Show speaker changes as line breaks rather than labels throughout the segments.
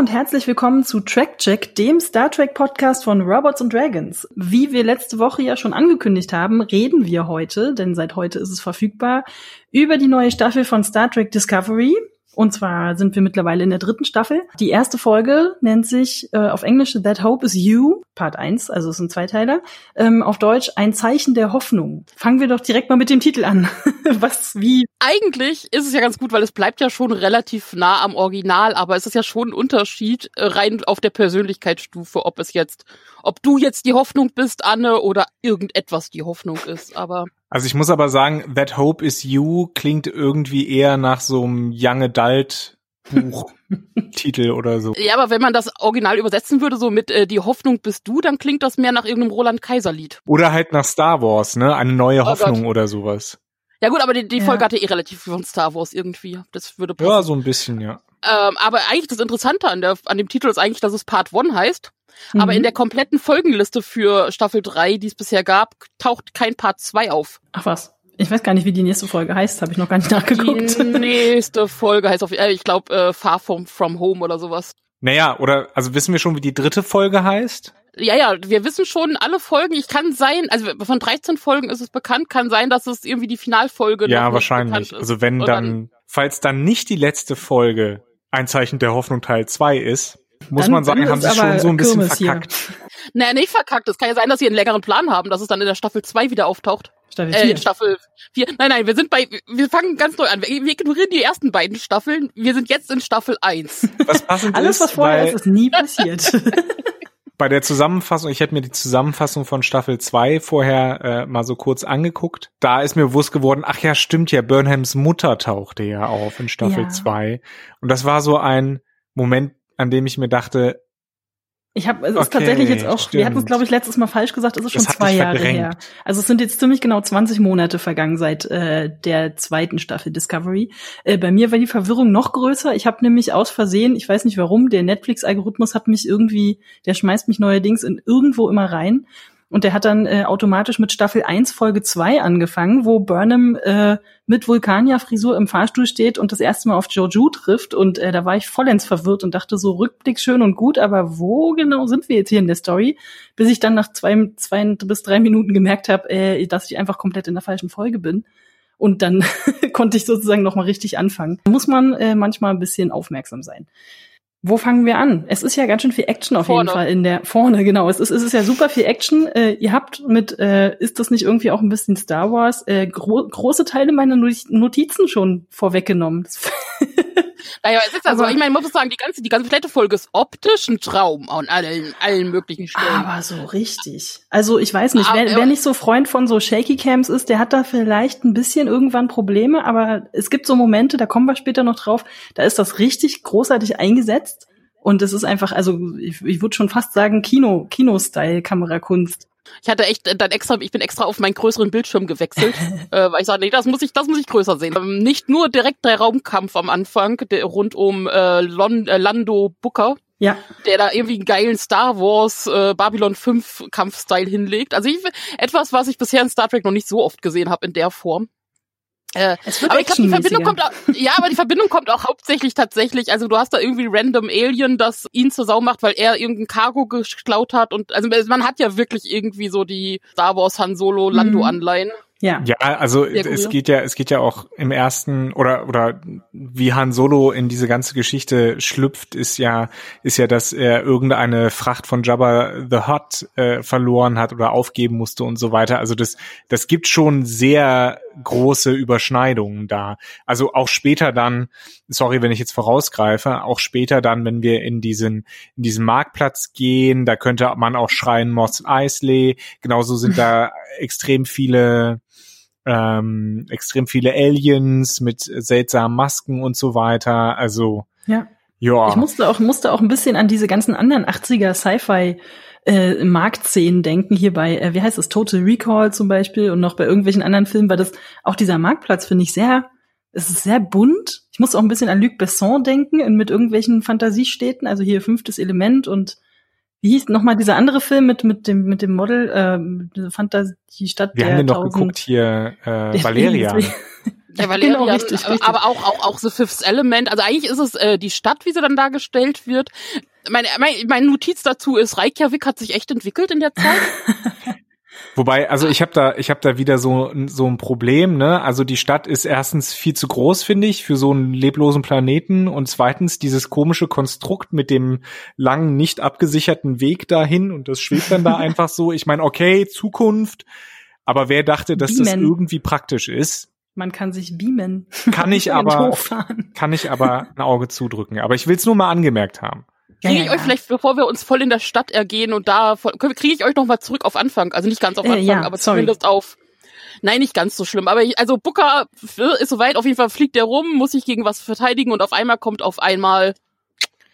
Und herzlich willkommen zu Track Check, dem Star Trek Podcast von Robots and Dragons. Wie wir letzte Woche ja schon angekündigt haben, reden wir heute, denn seit heute ist es verfügbar, über die neue Staffel von Star Trek Discovery. Und zwar sind wir mittlerweile in der dritten Staffel. Die erste Folge nennt sich äh, auf Englisch That Hope is You, Part 1, also es sind zwei Teile. Ähm, auf Deutsch Ein Zeichen der Hoffnung. Fangen wir doch direkt mal mit dem Titel an. Was, wie?
Eigentlich ist es ja ganz gut, weil es bleibt ja schon relativ nah am Original, aber es ist ja schon ein Unterschied äh, rein auf der Persönlichkeitsstufe, ob es jetzt, ob du jetzt die Hoffnung bist, Anne, oder irgendetwas die Hoffnung ist, aber.
Also ich muss aber sagen, That Hope is You klingt irgendwie eher nach so einem Young Adult Buchtitel oder so.
Ja, aber wenn man das Original übersetzen würde, so mit äh, Die Hoffnung bist du, dann klingt das mehr nach irgendeinem Roland Kaiser Lied.
Oder halt nach Star Wars, ne? Eine neue oh Hoffnung Gott. oder sowas.
Ja gut, aber die, die ja. Folge hatte eh relativ viel von Star Wars irgendwie. Das würde passen.
Ja, so ein bisschen, ja.
Ähm, aber eigentlich das Interessante an, der, an dem Titel ist eigentlich, dass es Part 1 heißt. Mhm. Aber in der kompletten Folgenliste für Staffel 3, die es bisher gab, taucht kein Part 2 auf.
Ach was. Ich weiß gar nicht, wie die nächste Folge heißt, habe ich noch gar nicht nachgeguckt.
Die nächste Folge heißt auf, äh, ich glaube, äh, Far from, from Home oder sowas.
Naja, oder, also wissen wir schon, wie die dritte Folge heißt?
Ja, ja, wir wissen schon alle Folgen. Ich kann sein, also von 13 Folgen ist es bekannt, kann sein, dass es irgendwie die Finalfolge
Ja, wahrscheinlich. Also wenn dann, falls dann nicht die letzte Folge ein Zeichen der Hoffnung Teil 2 ist, muss dann, man sagen, haben sie schon so ein bisschen Kirmes verkackt.
Hier. Naja, nicht verkackt. Es kann ja sein, dass sie einen längeren Plan haben, dass es dann in der Staffel 2 wieder auftaucht.
Staffel 4. Äh,
Staffel 4. Nein, nein, wir sind bei, wir fangen ganz neu an. Wir, wir ignorieren die ersten beiden Staffeln. Wir sind jetzt in Staffel 1.
Was passend
Alles, was vorher ist, ist nie passiert.
bei der Zusammenfassung, ich hätte mir die Zusammenfassung von Staffel 2 vorher äh, mal so kurz angeguckt. Da ist mir bewusst geworden, ach ja, stimmt ja, Burnhams Mutter tauchte ja auf in Staffel ja. 2. Und das war so ein Moment, an dem ich mir dachte,
ich habe, es ist okay, tatsächlich jetzt auch, stimmt. wir hatten es glaube ich letztes Mal falsch gesagt, es ist schon zwei Jahre her. Also es sind jetzt ziemlich genau 20 Monate vergangen seit äh, der zweiten Staffel Discovery. Äh, bei mir war die Verwirrung noch größer. Ich habe nämlich aus Versehen, ich weiß nicht warum, der Netflix-Algorithmus hat mich irgendwie, der schmeißt mich neuerdings in irgendwo immer rein. Und der hat dann äh, automatisch mit Staffel 1, Folge 2 angefangen, wo Burnham äh, mit Vulkania-Frisur im Fahrstuhl steht und das erste Mal auf Jojo trifft. Und äh, da war ich vollends verwirrt und dachte so, Rückblick schön und gut, aber wo genau sind wir jetzt hier in der Story? Bis ich dann nach zwei, zwei bis drei Minuten gemerkt habe, äh, dass ich einfach komplett in der falschen Folge bin. Und dann konnte ich sozusagen nochmal richtig anfangen. Da muss man äh, manchmal ein bisschen aufmerksam sein. Wo fangen wir an? Es ist ja ganz schön viel Action auf vorne. jeden Fall in der vorne, genau. Es ist, es ist ja super viel Action. Äh, ihr habt mit, äh, ist das nicht irgendwie auch ein bisschen Star Wars, äh, gro große Teile meiner Notizen schon vorweggenommen.
Naja, es ist also, aber, ich meine, man muss sagen, die ganze, die ganze komplette Folge ist optisch ein Traum an allen, allen möglichen Stellen.
Aber so richtig. Also ich weiß nicht, wer, wer nicht so Freund von so Shaky Cams ist, der hat da vielleicht ein bisschen irgendwann Probleme, aber es gibt so Momente, da kommen wir später noch drauf, da ist das richtig großartig eingesetzt. Und es ist einfach, also ich, ich würde schon fast sagen, Kino, Kino-Style-Kamerakunst.
Ich hatte echt dann extra, ich bin extra auf meinen größeren Bildschirm gewechselt, äh, weil ich sage, nee, das muss ich, das muss ich größer sehen. Ähm, nicht nur direkt der Raumkampf am Anfang, der, rund um äh, Lon, äh, Lando Booker,
ja.
der da irgendwie einen geilen Star Wars äh, Babylon 5 Kampfstyle hinlegt. Also ich, etwas, was ich bisher in Star Trek noch nicht so oft gesehen habe in der Form. Äh, aber ich glaube, die Verbindung kommt auch, ja, aber die Verbindung kommt auch hauptsächlich tatsächlich, also du hast da irgendwie random Alien, das ihn zur Sau macht, weil er irgendein Cargo geklaut hat und also man hat ja wirklich irgendwie so die Star Wars Han Solo Lando Anleihen. Mhm.
Ja. Ja, also es geht ja, es geht ja auch im ersten oder oder wie Han Solo in diese ganze Geschichte schlüpft, ist ja ist ja, dass er irgendeine Fracht von Jabba the Hutt äh, verloren hat oder aufgeben musste und so weiter. Also das das gibt schon sehr große Überschneidungen da. Also auch später dann, sorry, wenn ich jetzt vorausgreife, auch später dann, wenn wir in diesen in diesen Marktplatz gehen, da könnte man auch schreien Moss Eisley. Genauso sind da extrem viele ähm, extrem viele Aliens mit seltsamen Masken und so weiter. Also
ja. Ja. Ich musste auch musste auch ein bisschen an diese ganzen anderen 80er Sci-Fi äh, Marktszenen denken, hier bei, äh, wie heißt es, Total Recall zum Beispiel und noch bei irgendwelchen anderen Filmen, weil das auch dieser Marktplatz finde ich sehr, es ist sehr bunt. Ich muss auch ein bisschen an Luc Besson denken mit irgendwelchen Fantasiestädten, also hier fünftes Element und Wie hieß nochmal dieser andere Film mit, mit dem, mit dem Model, äh, Fantasie, die Stadt
Wir
der
haben den noch geguckt hier, äh, Valerian.
Ja, Valerian, genau, richtig, richtig. aber auch, auch, auch The Fifth Element. Also eigentlich ist es äh, die Stadt, wie sie dann dargestellt wird. Meine, mein, meine Notiz dazu ist, Reykjavik hat sich echt entwickelt in der Zeit.
Wobei, also ich habe da, ich habe da wieder so so ein Problem, ne? Also die Stadt ist erstens viel zu groß, finde ich, für so einen leblosen Planeten und zweitens dieses komische Konstrukt mit dem langen, nicht abgesicherten Weg dahin und das schwebt dann da einfach so. Ich meine, okay, Zukunft, aber wer dachte, dass beamen. das irgendwie praktisch ist?
Man kann sich beamen.
Kann ich aber, kann ich aber ein Auge zudrücken. Aber ich will es nur mal angemerkt haben.
Kriege ich ja, ja, euch vielleicht, bevor wir uns voll in der Stadt ergehen und da kriege ich euch noch mal zurück auf Anfang. Also nicht ganz auf äh, Anfang, äh, aber sorry. zumindest auf. Nein, nicht ganz so schlimm. Aber ich, also Booker ist soweit, auf jeden Fall fliegt der rum, muss sich gegen was verteidigen und auf einmal kommt auf einmal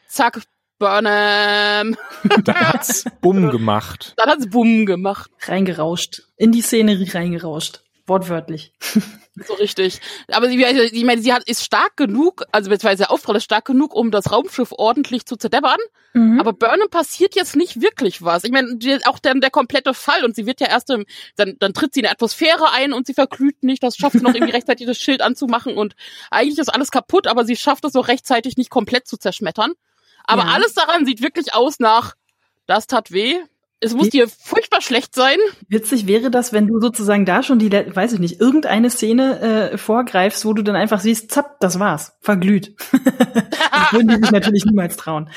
zack, Burnham.
Dann hat's Bumm gemacht.
Dann hat's Bumm gemacht.
Reingerauscht. In die Szenerie reingerauscht. Wortwörtlich.
So richtig. Aber sie, ich meine, sie hat, ist stark genug, also beziehungsweise der Auftrag ist stark genug, um das Raumschiff ordentlich zu zerdeppern. Mhm. Aber Burnham passiert jetzt nicht wirklich was. Ich meine, auch der, der komplette Fall und sie wird ja erst im, dann, dann tritt sie in die Atmosphäre ein und sie verglüht nicht. Das schafft sie noch irgendwie rechtzeitig das Schild anzumachen und eigentlich ist alles kaputt, aber sie schafft es auch rechtzeitig nicht komplett zu zerschmettern. Aber ja. alles daran sieht wirklich aus nach, das tat weh, es muss dir furchtbar schlecht sein.
Witzig wäre das, wenn du sozusagen da schon die, weiß ich nicht, irgendeine Szene äh, vorgreifst, wo du dann einfach siehst, zapp, das war's, verglüht. das würden die sich natürlich niemals trauen.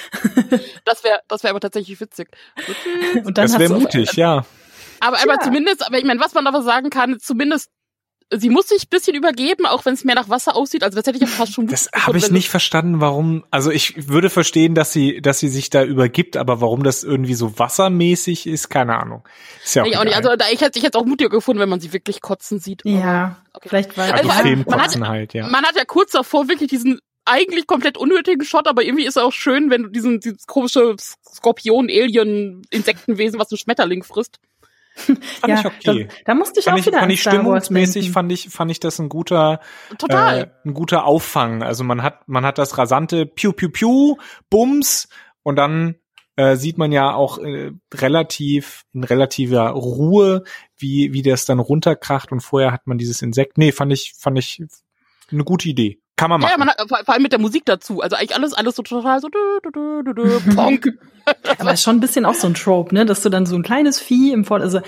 das wäre, das wäre aber tatsächlich witzig.
Und dann das wäre mutig, ja.
Aber, aber ja. zumindest, aber ich meine, was man aber sagen kann, zumindest sie muss sich bisschen übergeben, auch wenn es mehr nach Wasser aussieht. Also das hätte ich ja fast schon.
Das habe ich nicht verstanden, warum. Also ich würde verstehen, dass sie, dass sie sich da übergibt, aber warum das irgendwie so wassermäßig ist, keine Ahnung.
Ist ja auch, ja, auch nicht. Also da, ich hätte ich hätte auch mutiger gefunden, wenn man sie wirklich kotzen sieht.
Ja, okay. vielleicht war
also, also man hat, halt, ja.
Man hat ja kurz davor wirklich diesen eigentlich komplett unnötigen Shot, aber irgendwie ist er auch schön, wenn du diesen dieses komische Skorpion, Alien, Insektenwesen, was ein Schmetterling frisst.
Fand ja, ich okay.
Da, da musste ich fand auch wieder
fand ich stimmungsmäßig fand ich fand ich das ein guter
Total.
Äh, ein guter Auffang. Also man hat man hat das rasante Piu Piu Piu Bums und dann äh, sieht man ja auch äh, relativ in relativer Ruhe, wie wie das dann runterkracht und vorher hat man dieses Insekt. Nee, fand ich fand ich eine gute Idee. Kann man machen. Ja, man
hat, vor allem mit der Musik dazu. Also eigentlich alles, alles so total so, du, du, du, du, du, Ponk.
Aber ist schon ein bisschen auch so ein Trope, ne, dass du dann so ein kleines Vieh im Vor, also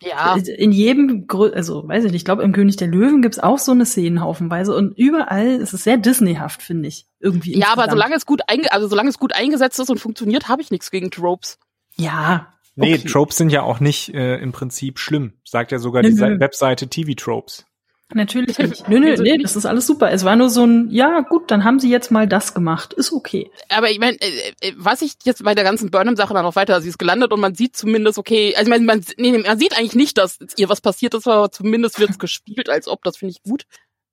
ja. in jedem, also weiß ich nicht, ich glaube im König der Löwen gibt's auch so eine Szenen haufenweise und überall ist es sehr Disneyhaft, finde ich, irgendwie.
Ja, aber solange es gut einge also solange es gut eingesetzt ist und funktioniert, habe ich nichts gegen Tropes.
Ja.
Okay. Nee, Tropes sind ja auch nicht äh, im Prinzip schlimm, sagt ja sogar die Webseite TV Tropes.
Natürlich nicht. Nö, nö, also nee, das ist alles super. Es war nur so ein, ja gut, dann haben sie jetzt mal das gemacht. Ist okay.
Aber ich meine, äh, äh, was ich jetzt bei der ganzen Burnham-Sache dann noch weiter, sie ist gelandet und man sieht zumindest, okay, also man, man, nee, man sieht eigentlich nicht, dass ihr was passiert ist, aber zumindest wird es gespielt, als ob, das finde ich gut.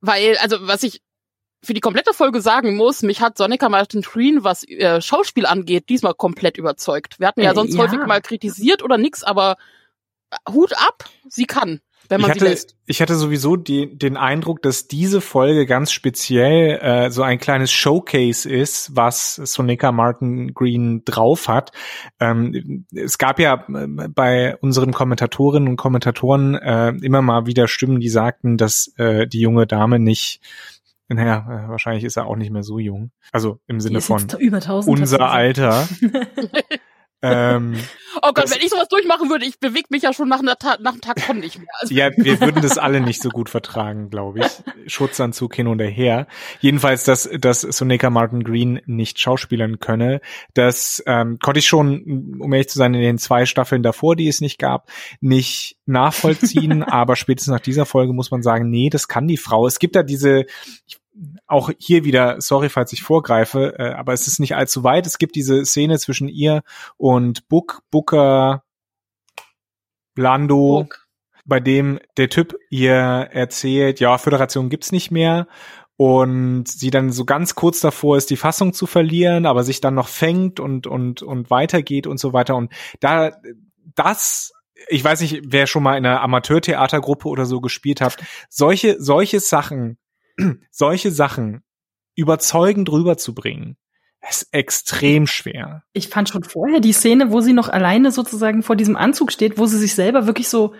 Weil, also was ich für die komplette Folge sagen muss, mich hat Sonica Martin Green, was äh, Schauspiel angeht, diesmal komplett überzeugt. Wir hatten ja äh, sonst ja. häufig mal kritisiert oder nix, aber Hut ab, sie kann wenn man
ich hatte,
sie lässt.
Ich hatte sowieso die, den Eindruck, dass diese Folge ganz speziell äh, so ein kleines Showcase ist, was Sonika Martin Green drauf hat. Ähm, es gab ja äh, bei unseren Kommentatorinnen und Kommentatoren äh, immer mal wieder Stimmen, die sagten, dass äh, die junge Dame nicht naja, äh, wahrscheinlich ist er auch nicht mehr so jung. Also im Sinne von unser Alter.
Ähm, oh Gott, wenn ich sowas durchmachen würde, ich bewege mich ja schon nach, einer Ta nach einem Tag von nicht mehr.
Also ja, wir würden das alle nicht so gut vertragen, glaube ich. Schutzanzug hin und her. Jedenfalls, dass, dass Sonika Martin Green nicht schauspielern könne, das ähm, konnte ich schon, um ehrlich zu sein, in den zwei Staffeln davor, die es nicht gab, nicht nachvollziehen. aber spätestens nach dieser Folge muss man sagen, nee, das kann die Frau. Es gibt da diese, ich auch hier wieder, sorry, falls ich vorgreife, äh, aber es ist nicht allzu weit. Es gibt diese Szene zwischen ihr und Book, Booker, Lando, Book. bei dem der Typ ihr erzählt, ja, Föderation gibt's nicht mehr und sie dann so ganz kurz davor ist, die Fassung zu verlieren, aber sich dann noch fängt und und und weitergeht und so weiter und da das ich weiß nicht, wer schon mal in einer Amateurtheatergruppe oder so gespielt hat, solche solche Sachen solche Sachen überzeugend rüberzubringen, ist extrem schwer.
Ich fand schon vorher die Szene, wo sie noch alleine sozusagen vor diesem Anzug steht, wo sie sich selber wirklich so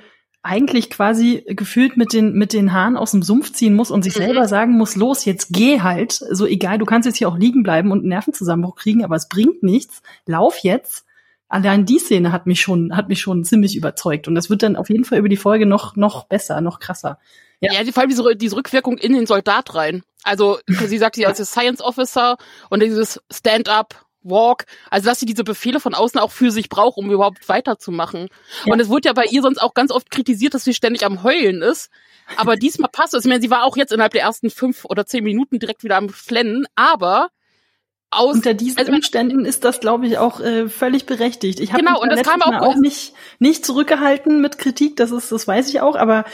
eigentlich quasi gefühlt mit den, mit den Haaren aus dem Sumpf ziehen muss und sich mhm. selber sagen muss, los, jetzt geh halt. So egal, du kannst jetzt hier auch liegen bleiben und einen Nervenzusammenbruch kriegen, aber es bringt nichts. Lauf jetzt. Allein die Szene hat mich schon, hat mich schon ziemlich überzeugt. Und das wird dann auf jeden Fall über die Folge noch, noch besser, noch krasser.
Ja, ja vor allem diese, diese Rückwirkung in den Soldat rein. Also, sie sagt, sie als Science Officer und dieses Stand-up, Walk, also dass sie diese Befehle von außen auch für sich braucht, um überhaupt weiterzumachen. Ja. Und es wurde ja bei ihr sonst auch ganz oft kritisiert, dass sie ständig am Heulen ist. Aber diesmal passt es. Ich meine, sie war auch jetzt innerhalb der ersten fünf oder zehn Minuten direkt wieder am Flennen, aber
aus, Unter diesen also, Umständen ist das, glaube ich, auch äh, völlig berechtigt. Ich habe
genau, und das kam auch,
auch nicht, nicht zurückgehalten mit Kritik, das ist, das weiß ich auch, aber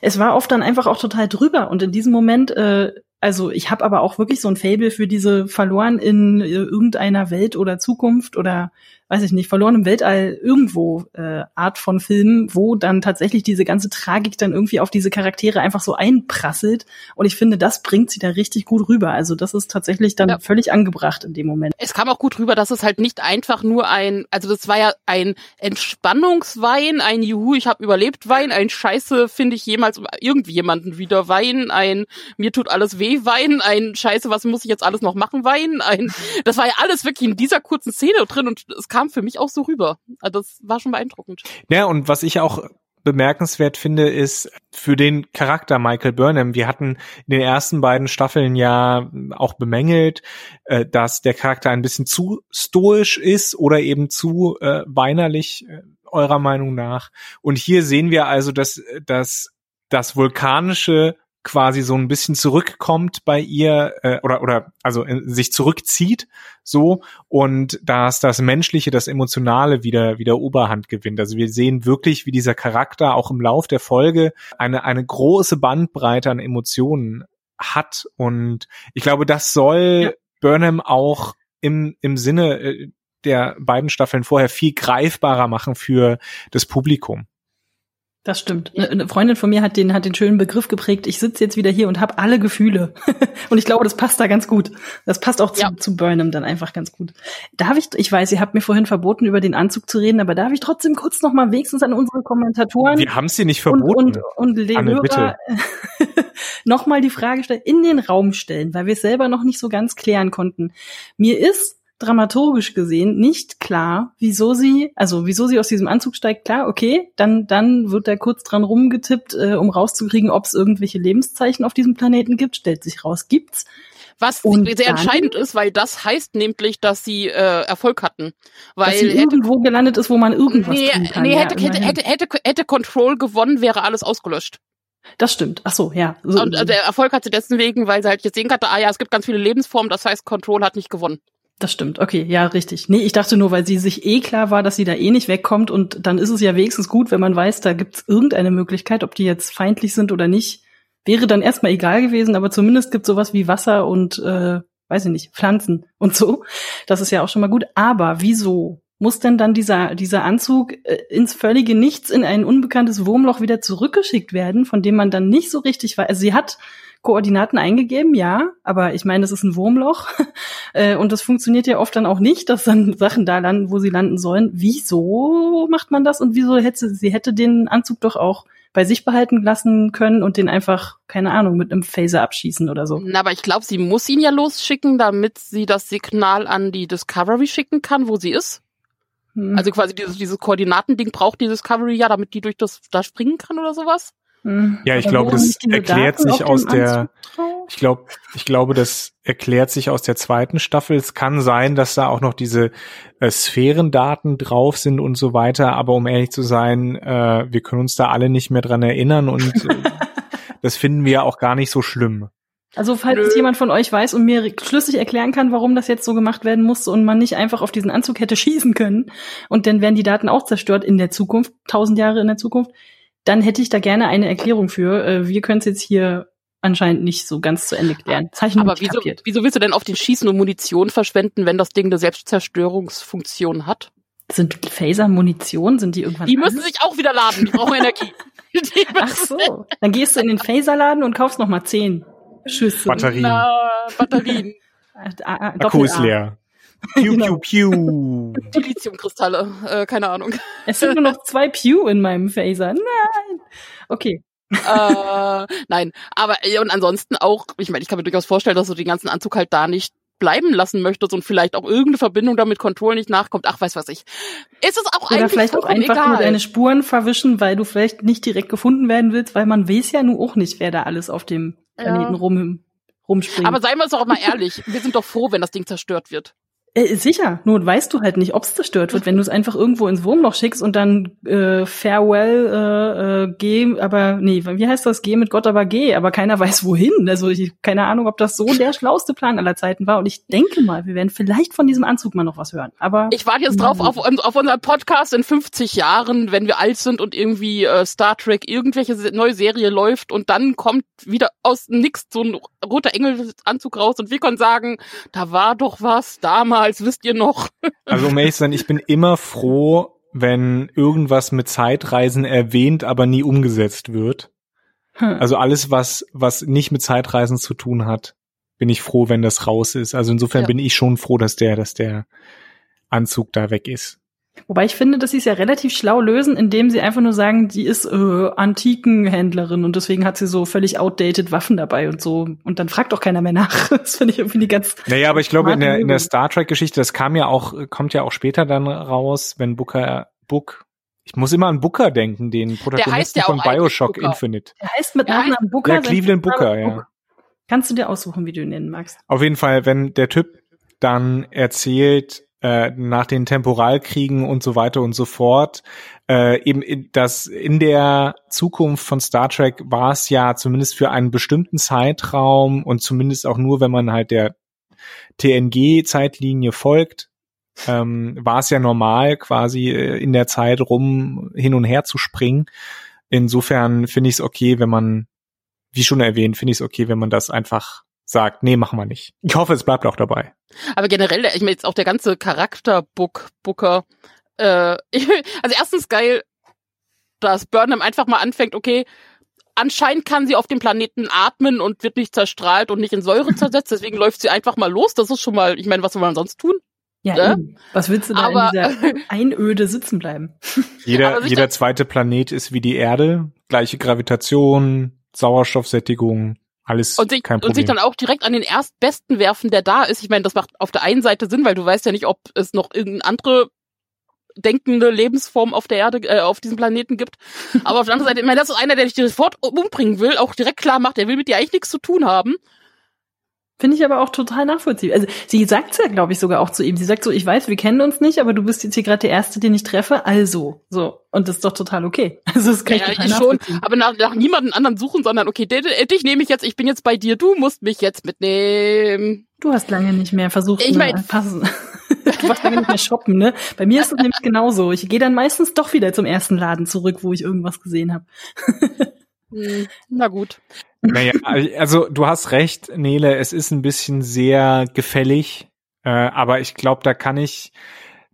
es war oft dann einfach auch total drüber. Und in diesem Moment äh, also ich habe aber auch wirklich so ein Fable für diese verloren in äh, irgendeiner Welt oder Zukunft oder weiß ich nicht, verloren im Weltall irgendwo äh, Art von Filmen, wo dann tatsächlich diese ganze Tragik dann irgendwie auf diese Charaktere einfach so einprasselt. Und ich finde, das bringt sie da richtig gut rüber. Also das ist tatsächlich dann ja. völlig angebracht in dem Moment.
Es kam auch gut rüber, dass es halt nicht einfach nur ein, also das war ja ein Entspannungswein, ein Juhu, ich habe überlebt Wein, ein Scheiße finde ich jemals irgendwie jemanden wieder Wein, ein mir tut alles weh Wein, ein Scheiße, was muss ich jetzt alles noch machen Wein, ein, das war ja alles wirklich in dieser kurzen Szene drin und es kam für mich auch so rüber. Also das war schon beeindruckend.
Ja, und was ich auch bemerkenswert finde, ist für den Charakter Michael Burnham. Wir hatten in den ersten beiden Staffeln ja auch bemängelt, äh, dass der Charakter ein bisschen zu stoisch ist oder eben zu äh, weinerlich, äh, eurer Meinung nach. Und hier sehen wir also, dass, dass das vulkanische quasi so ein bisschen zurückkommt bei ihr äh, oder oder also in, sich zurückzieht so. Und dass das menschliche das emotionale wieder wieder Oberhand gewinnt. Also wir sehen wirklich wie dieser Charakter auch im Lauf der Folge eine eine große Bandbreite an Emotionen hat. Und ich glaube das soll ja. Burnham auch im im Sinne äh, der beiden Staffeln vorher viel greifbarer machen für das Publikum
das stimmt. Eine Freundin von mir hat den, hat den schönen Begriff geprägt, ich sitze jetzt wieder hier und habe alle Gefühle. und ich glaube, das passt da ganz gut. Das passt auch zu, ja. zu Burnham dann einfach ganz gut. Darf ich, ich weiß, ihr habt mir vorhin verboten, über den Anzug zu reden, aber darf ich trotzdem kurz noch mal wenigstens an unsere Kommentatoren.
Wir haben sie nicht verboten.
Und, und, und den Anne, Hörer noch mal die Frage stellen, in den Raum stellen, weil wir es selber noch nicht so ganz klären konnten. Mir ist dramaturgisch gesehen nicht klar, wieso sie, also wieso sie aus diesem Anzug steigt. Klar, okay, dann dann wird da kurz dran rumgetippt, äh, um rauszukriegen, ob es irgendwelche Lebenszeichen auf diesem Planeten gibt. Stellt sich raus, gibt's.
Was und sehr dann, entscheidend ist, weil das heißt nämlich, dass sie äh, Erfolg hatten. Weil dass sie
irgendwo gelandet ist, wo man irgendwas
nee,
tun kann.
Nee, hätte, ja, hätte, hätte, hätte, hätte Control gewonnen, wäre alles ausgelöscht.
Das stimmt. Ach so, ja.
So. Und äh, der Erfolg hat sie deswegen, weil sie halt jetzt sehen konnte, ah ja, es gibt ganz viele Lebensformen, das heißt, Control hat nicht gewonnen.
Das stimmt, okay, ja, richtig. Nee, ich dachte nur, weil sie sich eh klar war, dass sie da eh nicht wegkommt und dann ist es ja wenigstens gut, wenn man weiß, da gibt's irgendeine Möglichkeit, ob die jetzt feindlich sind oder nicht. Wäre dann erstmal egal gewesen, aber zumindest gibt sowas wie Wasser und, äh, weiß ich nicht, Pflanzen und so. Das ist ja auch schon mal gut. Aber wieso muss denn dann dieser, dieser Anzug äh, ins völlige Nichts in ein unbekanntes Wurmloch wieder zurückgeschickt werden, von dem man dann nicht so richtig weiß? Also sie hat Koordinaten eingegeben, ja, aber ich meine, das ist ein Wurmloch äh, und das funktioniert ja oft dann auch nicht, dass dann Sachen da landen, wo sie landen sollen. Wieso macht man das und wieso hätte sie hätte den Anzug doch auch bei sich behalten lassen können und den einfach, keine Ahnung, mit einem Phaser abschießen oder so.
Na, aber ich glaube, sie muss ihn ja losschicken, damit sie das Signal an die Discovery schicken kann, wo sie ist. Hm. Also quasi dieses, dieses Koordinatending braucht die Discovery ja, damit die durch das da springen kann oder sowas.
Ja, ich glaube, das erklärt sich aus der, ich glaube, ich glaube, das erklärt sich aus der zweiten Staffel. Es kann sein, dass da auch noch diese äh, Sphärendaten drauf sind und so weiter. Aber um ehrlich zu sein, äh, wir können uns da alle nicht mehr dran erinnern und äh, das finden wir auch gar nicht so schlimm.
Also falls Nö. jemand von euch weiß und mir schlüssig erklären kann, warum das jetzt so gemacht werden musste und man nicht einfach auf diesen Anzug hätte schießen können und dann wären die Daten auch zerstört in der Zukunft, tausend Jahre in der Zukunft, dann hätte ich da gerne eine Erklärung für. Äh, wir können es jetzt hier anscheinend nicht so ganz zu Ende klären.
Zeichen Aber wieso, wieso willst du denn auf den Schießen und Munition verschwenden, wenn das Ding eine Selbstzerstörungsfunktion hat?
Sind Phaser Munition? Sind die irgendwann?
Die müssen sich auch wieder laden. Die brauchen Energie.
Die Ach so. Dann gehst du in den Phaserladen und kaufst noch mal zehn Schüsse.
Batterien.
Na, Batterien.
Akku ist leer. Piu, genau. piu, piu.
Die Lithiumkristalle, äh, keine Ahnung.
Es sind nur noch zwei Pew in meinem Phaser. Nein. Okay.
äh, nein, aber und ansonsten auch, ich meine, ich kann mir durchaus vorstellen, dass du den ganzen Anzug halt da nicht bleiben lassen möchtest und vielleicht auch irgendeine Verbindung damit Control nicht nachkommt. Ach, weiß was ich. Ist es auch
Oder vielleicht auch einfach egal. nur deine Spuren verwischen, weil du vielleicht nicht direkt gefunden werden willst, weil man weiß ja nun auch nicht, wer da alles auf dem Planeten ja. rum rumspringt.
Aber seien wir uns doch mal ehrlich, wir sind doch froh, wenn das Ding zerstört wird.
Äh, sicher, nur weißt du halt nicht, ob es zerstört wird, wenn du es einfach irgendwo ins Wurmloch schickst und dann äh, Farewell, äh, äh, geh, aber nee, wie heißt das? Geh mit Gott, aber geh, aber keiner weiß wohin. Also ich keine Ahnung, ob das so der schlauste Plan aller Zeiten war. Und ich denke mal, wir werden vielleicht von diesem Anzug mal noch was hören. Aber
ich warte jetzt drauf auf, auf unseren Podcast in 50 Jahren, wenn wir alt sind und irgendwie äh, Star Trek irgendwelche neue Serie läuft und dann kommt wieder aus nix so ein roter Engelanzug raus und wir können sagen, da war doch was damals damals, wisst ihr noch?
Also um ehrlich zu sein, ich bin immer froh, wenn irgendwas mit Zeitreisen erwähnt, aber nie umgesetzt wird. Hm. Also alles, was, was nicht mit Zeitreisen zu tun hat, bin ich froh, wenn das raus ist. Also insofern ja. bin ich schon froh, dass der, dass der Anzug da weg ist.
Wobei ich finde, dass sie es ja relativ schlau lösen, indem sie einfach nur sagen, die ist äh, Antikenhändlerin und deswegen hat sie so völlig outdated Waffen dabei und so. Und dann fragt auch keiner mehr nach. Das finde ich irgendwie die ganz.
Naja, aber ich glaube, in der, in der Star Trek-Geschichte, das kam ja auch, kommt ja auch später dann raus, wenn Booker, Book, ich muss immer an Booker denken, den Protagonisten ja von Bioshock Infinite.
Der heißt mit Nachnamen Booker.
Ja, Cleveland Booker, ja.
Kannst du dir aussuchen, wie du ihn nennen magst.
Auf jeden Fall, wenn der Typ dann erzählt, äh, nach den Temporalkriegen und so weiter und so fort. Äh, eben, dass in der Zukunft von Star Trek war es ja zumindest für einen bestimmten Zeitraum und zumindest auch nur, wenn man halt der TNG-Zeitlinie folgt, ähm, war es ja normal, quasi äh, in der Zeit rum hin und her zu springen. Insofern finde ich es okay, wenn man, wie schon erwähnt, finde ich es okay, wenn man das einfach sagt, nee, machen wir nicht. Ich hoffe, es bleibt auch dabei.
Aber generell, ich meine jetzt auch der ganze Charakterbook, Booker, äh, also erstens geil, dass Burnham einfach mal anfängt, okay, anscheinend kann sie auf dem Planeten atmen und wird nicht zerstrahlt und nicht in Säure zersetzt, deswegen läuft sie einfach mal los. Das ist schon mal, ich meine, was soll man sonst tun?
Ja, äh? was willst du da Aber, in dieser Einöde sitzen bleiben?
Jeder, jeder zweite Planet ist wie die Erde, gleiche Gravitation, Sauerstoffsättigung. Alles
und sich,
kein Problem.
Und sich dann auch direkt an den Erstbesten werfen, der da ist. Ich meine, das macht auf der einen Seite Sinn, weil du weißt ja nicht, ob es noch irgendeine andere denkende Lebensform auf der Erde, äh, auf diesem Planeten gibt. Aber auf der anderen Seite, ich meine, das ist einer, der dich sofort umbringen will, auch direkt klar macht, der will mit dir eigentlich nichts zu tun haben.
Finde ich aber auch total nachvollziehbar. Also sie sagt ja, glaube ich, sogar auch zu ihm. Sie sagt so, ich weiß, wir kennen uns nicht, aber du bist jetzt hier gerade der Erste, den ich treffe, also. So. Und das ist doch total okay. Also das kann ja, ich,
ich schon, aber nach, nach niemanden anderen suchen, sondern okay, dich, dich nehme ich jetzt, ich bin jetzt bei dir, du musst mich jetzt mitnehmen.
Du hast lange nicht mehr versucht,
ich mein,
passen. du warst lange nicht mehr shoppen, ne? Bei mir ist es nämlich genauso. Ich gehe dann meistens doch wieder zum ersten Laden zurück, wo ich irgendwas gesehen habe.
Hm, na gut.
Naja, also du hast recht, Nele, es ist ein bisschen sehr gefällig, äh, aber ich glaube, da kann ich,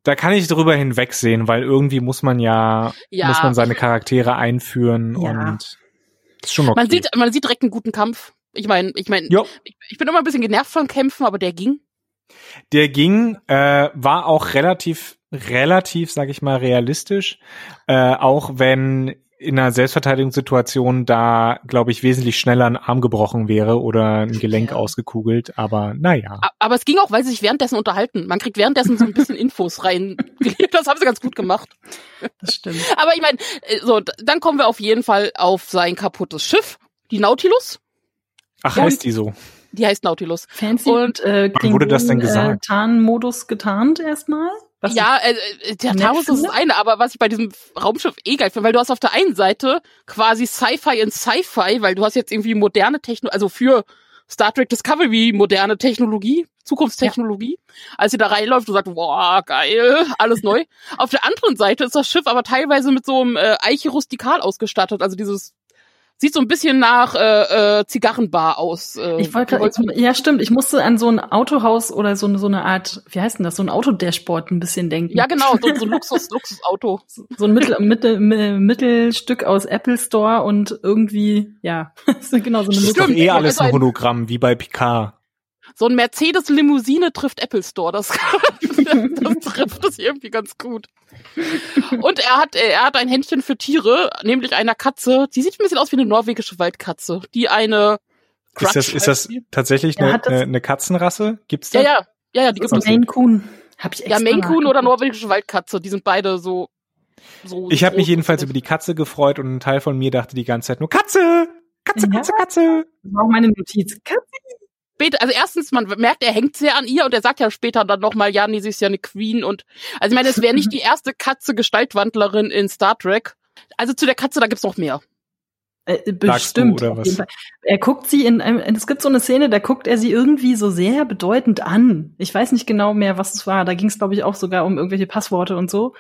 da kann ich drüber hinwegsehen, weil irgendwie muss man ja, ja. muss man seine Charaktere einführen ja. und ist schon okay.
Man sieht, man sieht direkt einen guten Kampf. Ich meine, ich meine, ich, ich bin immer ein bisschen genervt von Kämpfen, aber der ging.
Der ging, äh, war auch relativ, relativ, sag ich mal, realistisch. Äh, auch wenn in einer Selbstverteidigungssituation da, glaube ich, wesentlich schneller ein Arm gebrochen wäre oder ein Gelenk ja. ausgekugelt. Aber naja.
Aber es ging auch, weil sie sich währenddessen unterhalten. Man kriegt währenddessen so ein bisschen Infos rein. Das haben sie ganz gut gemacht.
Das stimmt.
Aber ich meine, äh, so, dann kommen wir auf jeden Fall auf sein kaputtes Schiff, die Nautilus.
Ach, Und heißt die so?
Die heißt Nautilus.
Fancy und äh,
Wann wurde das denn gesagt?
Äh, Tarnmodus getarnt erstmal?
Was ja, äh, äh der Taurus ist das eine, aber was ich bei diesem Raumschiff eh geil finde, weil du hast auf der einen Seite quasi Sci-Fi in Sci-Fi, weil du hast jetzt irgendwie moderne Technologie, also für Star Trek Discovery moderne Technologie, Zukunftstechnologie. Ja. Als sie da reinläuft und sagt, boah, geil, alles neu. auf der anderen Seite ist das Schiff aber teilweise mit so einem äh, Eiche rustikal ausgestattet, also dieses Sieht so ein bisschen nach äh, äh, Zigarrenbar aus.
Äh, ich wollte ja stimmt, ich musste an so ein Autohaus oder so, so eine Art, wie heißt denn das, so ein Autodashboard ein bisschen denken.
Ja, genau, so, so ein Luxus, Luxusauto.
So ein Mittel, Mittel, Mittelstück aus Apple Store und irgendwie, ja,
genau so eine Das ist doch eh alles ein Hologramm, wie bei Picard.
So ein Mercedes-Limousine trifft Apple Store. Das, das trifft es irgendwie ganz gut. Und er hat, er hat ein Händchen für Tiere, nämlich einer Katze. Die sieht ein bisschen aus wie eine norwegische Waldkatze, die eine
Crutch ist das, ist das tatsächlich eine, eine, eine, Katzenrasse? Gibt's da?
Ja, ja, ja, ja die
gibt es. Maine Coon. Hab ich
extra ja, Maine Coon oder norwegische Waldkatze, die sind beide so.
so ich habe mich jedenfalls über die Katze gefreut und ein Teil von mir dachte die ganze Zeit nur Katze, Katze, Katze, Katze.
Das war auch meine Notiz. Katze.
Später, also erstens, man merkt, er hängt sehr an ihr und er sagt ja später dann nochmal, ja, nee, sie ist ja eine Queen und also ich meine, es wäre nicht die erste Katze Gestaltwandlerin in Star Trek. Also zu der Katze, da gibt's noch mehr.
Äh, bestimmt.
Du, oder was?
Er guckt sie in einem, es gibt so eine Szene, da guckt er sie irgendwie so sehr bedeutend an. Ich weiß nicht genau mehr, was es war. Da ging es, glaube ich, auch sogar um irgendwelche Passworte und so.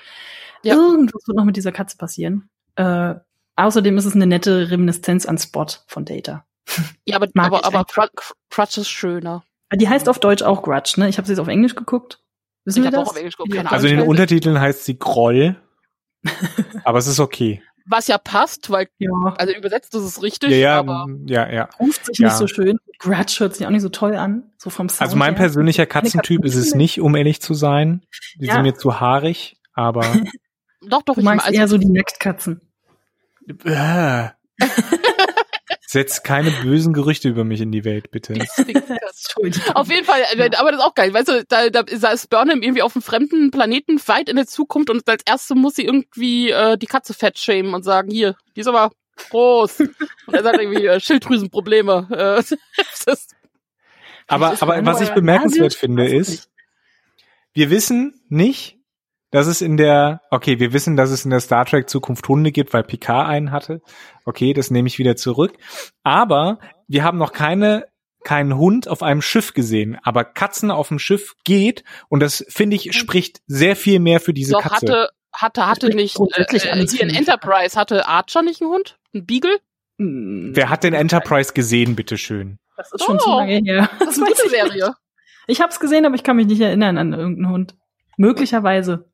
Ja. Irgendwas wird noch mit dieser Katze passieren. Äh, außerdem ist es eine nette Reminiszenz an Spot von Data.
Ja, aber, aber, aber Crutch ist schöner.
Die heißt auf Deutsch auch Grudge, ne? Ich habe sie jetzt auf Englisch geguckt. Wissen ich wir das? Auch auf Englisch
geguckt, keine also in den Untertiteln heißt sie Groll. aber es ist okay.
Was ja passt, weil, ja. also übersetzt ist es richtig,
ja, ja,
aber.
Ja, ja.
Ruft sich
ja.
nicht so schön. Grudge hört sich auch nicht so toll an, so vom Sound
Also mein her. persönlicher Katzentyp ist es nicht, um ehrlich zu sein. Die ja. sind mir zu haarig, aber.
doch, doch,
du ich magst also eher so die Nacktkatzen.
Setz keine bösen Gerüchte über mich in die Welt, bitte.
auf jeden Fall, äh, aber das ist auch geil. Weißt du, da, da ist Burnham irgendwie auf einem fremden Planeten weit in der Zukunft und als erste muss sie irgendwie äh, die Katze fett schämen und sagen, hier, die ist aber groß. und er sagt irgendwie äh, Schilddrüsenprobleme. Äh,
aber aber was ich bemerkenswert finde ist, wir wissen nicht, dass es in der, okay, wir wissen, dass es in der Star Trek Zukunft Hunde gibt, weil Picard einen hatte. Okay, das nehme ich wieder zurück. Aber wir haben noch keine keinen Hund auf einem Schiff gesehen, aber Katzen auf dem Schiff geht und das finde ich spricht sehr viel mehr für diese Doch, Katze.
hatte hatte hatte nicht äh, hier in Enterprise hatte Archer nicht einen Hund, ein Beagle?
Hm. Wer hat den Enterprise gesehen, bitteschön?
Das ist oh, schon zu lange her.
Das ist eine gute Serie.
Ich habe es gesehen, aber ich kann mich nicht erinnern an irgendeinen Hund. Möglicherweise.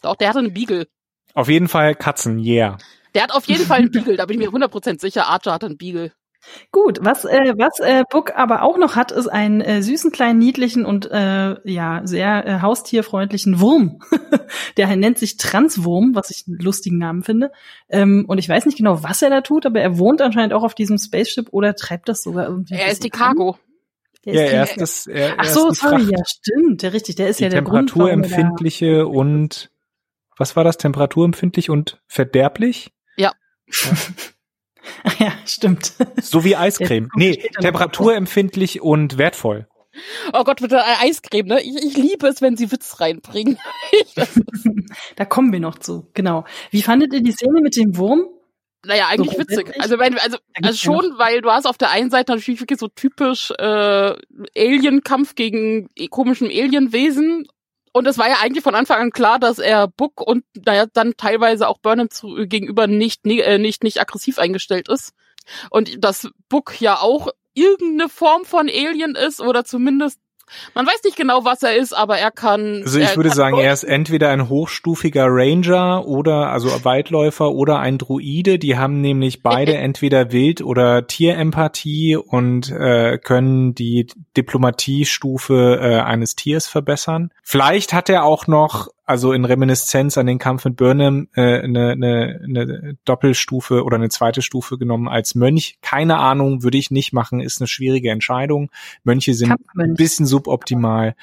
Doch, der hatte einen Beagle.
Auf jeden Fall Katzen, yeah.
Der hat auf jeden Fall einen Beagle, da bin ich mir 100% sicher, Archer hat einen Beagle.
Gut, was äh, was äh, Book aber auch noch hat, ist einen äh, süßen kleinen niedlichen und äh, ja sehr äh, haustierfreundlichen Wurm. Der nennt sich Transwurm, was ich einen lustigen Namen finde. Ähm, und ich weiß nicht genau, was er da tut, aber er wohnt anscheinend auch auf diesem Spaceship oder treibt das sogar irgendwie.
Er ist die Cargo.
Der ja, er ist das. Er,
Ach so, sorry, ja, stimmt, der richtig. Der ist
die
ja der
temperaturempfindliche und was war das? Temperaturempfindlich und verderblich?
Ja.
ja. ja, stimmt.
So wie Eiscreme. Nee, temperaturempfindlich und wertvoll.
Oh Gott, bitte äh, Eiscreme, ne? Ich, ich liebe es, wenn sie Witz reinbringen.
da kommen wir noch zu, genau. Wie fandet ihr die Szene mit dem Wurm?
Naja, eigentlich so witzig. Also, wenn, also, also schon, weil du hast auf der einen Seite natürlich wirklich so typisch äh, Alien-Kampf gegen komischen Alienwesen und es war ja eigentlich von Anfang an klar, dass er Book und naja, dann teilweise auch Burnham zu, gegenüber nicht, äh, nicht, nicht aggressiv eingestellt ist. Und dass Book ja auch irgendeine Form von Alien ist oder zumindest man weiß nicht genau, was er ist, aber er kann.
Also ich würde sagen, er ist entweder ein hochstufiger Ranger oder also Waldläufer oder ein Druide. Die haben nämlich beide entweder Wild- oder Tierempathie und äh, können die Diplomatiestufe äh, eines Tiers verbessern. Vielleicht hat er auch noch also in Reminiszenz an den Kampf mit Burnham äh, eine, eine, eine Doppelstufe oder eine zweite Stufe genommen als Mönch. Keine Ahnung, würde ich nicht machen, ist eine schwierige Entscheidung. Mönche sind ein bisschen suboptimal,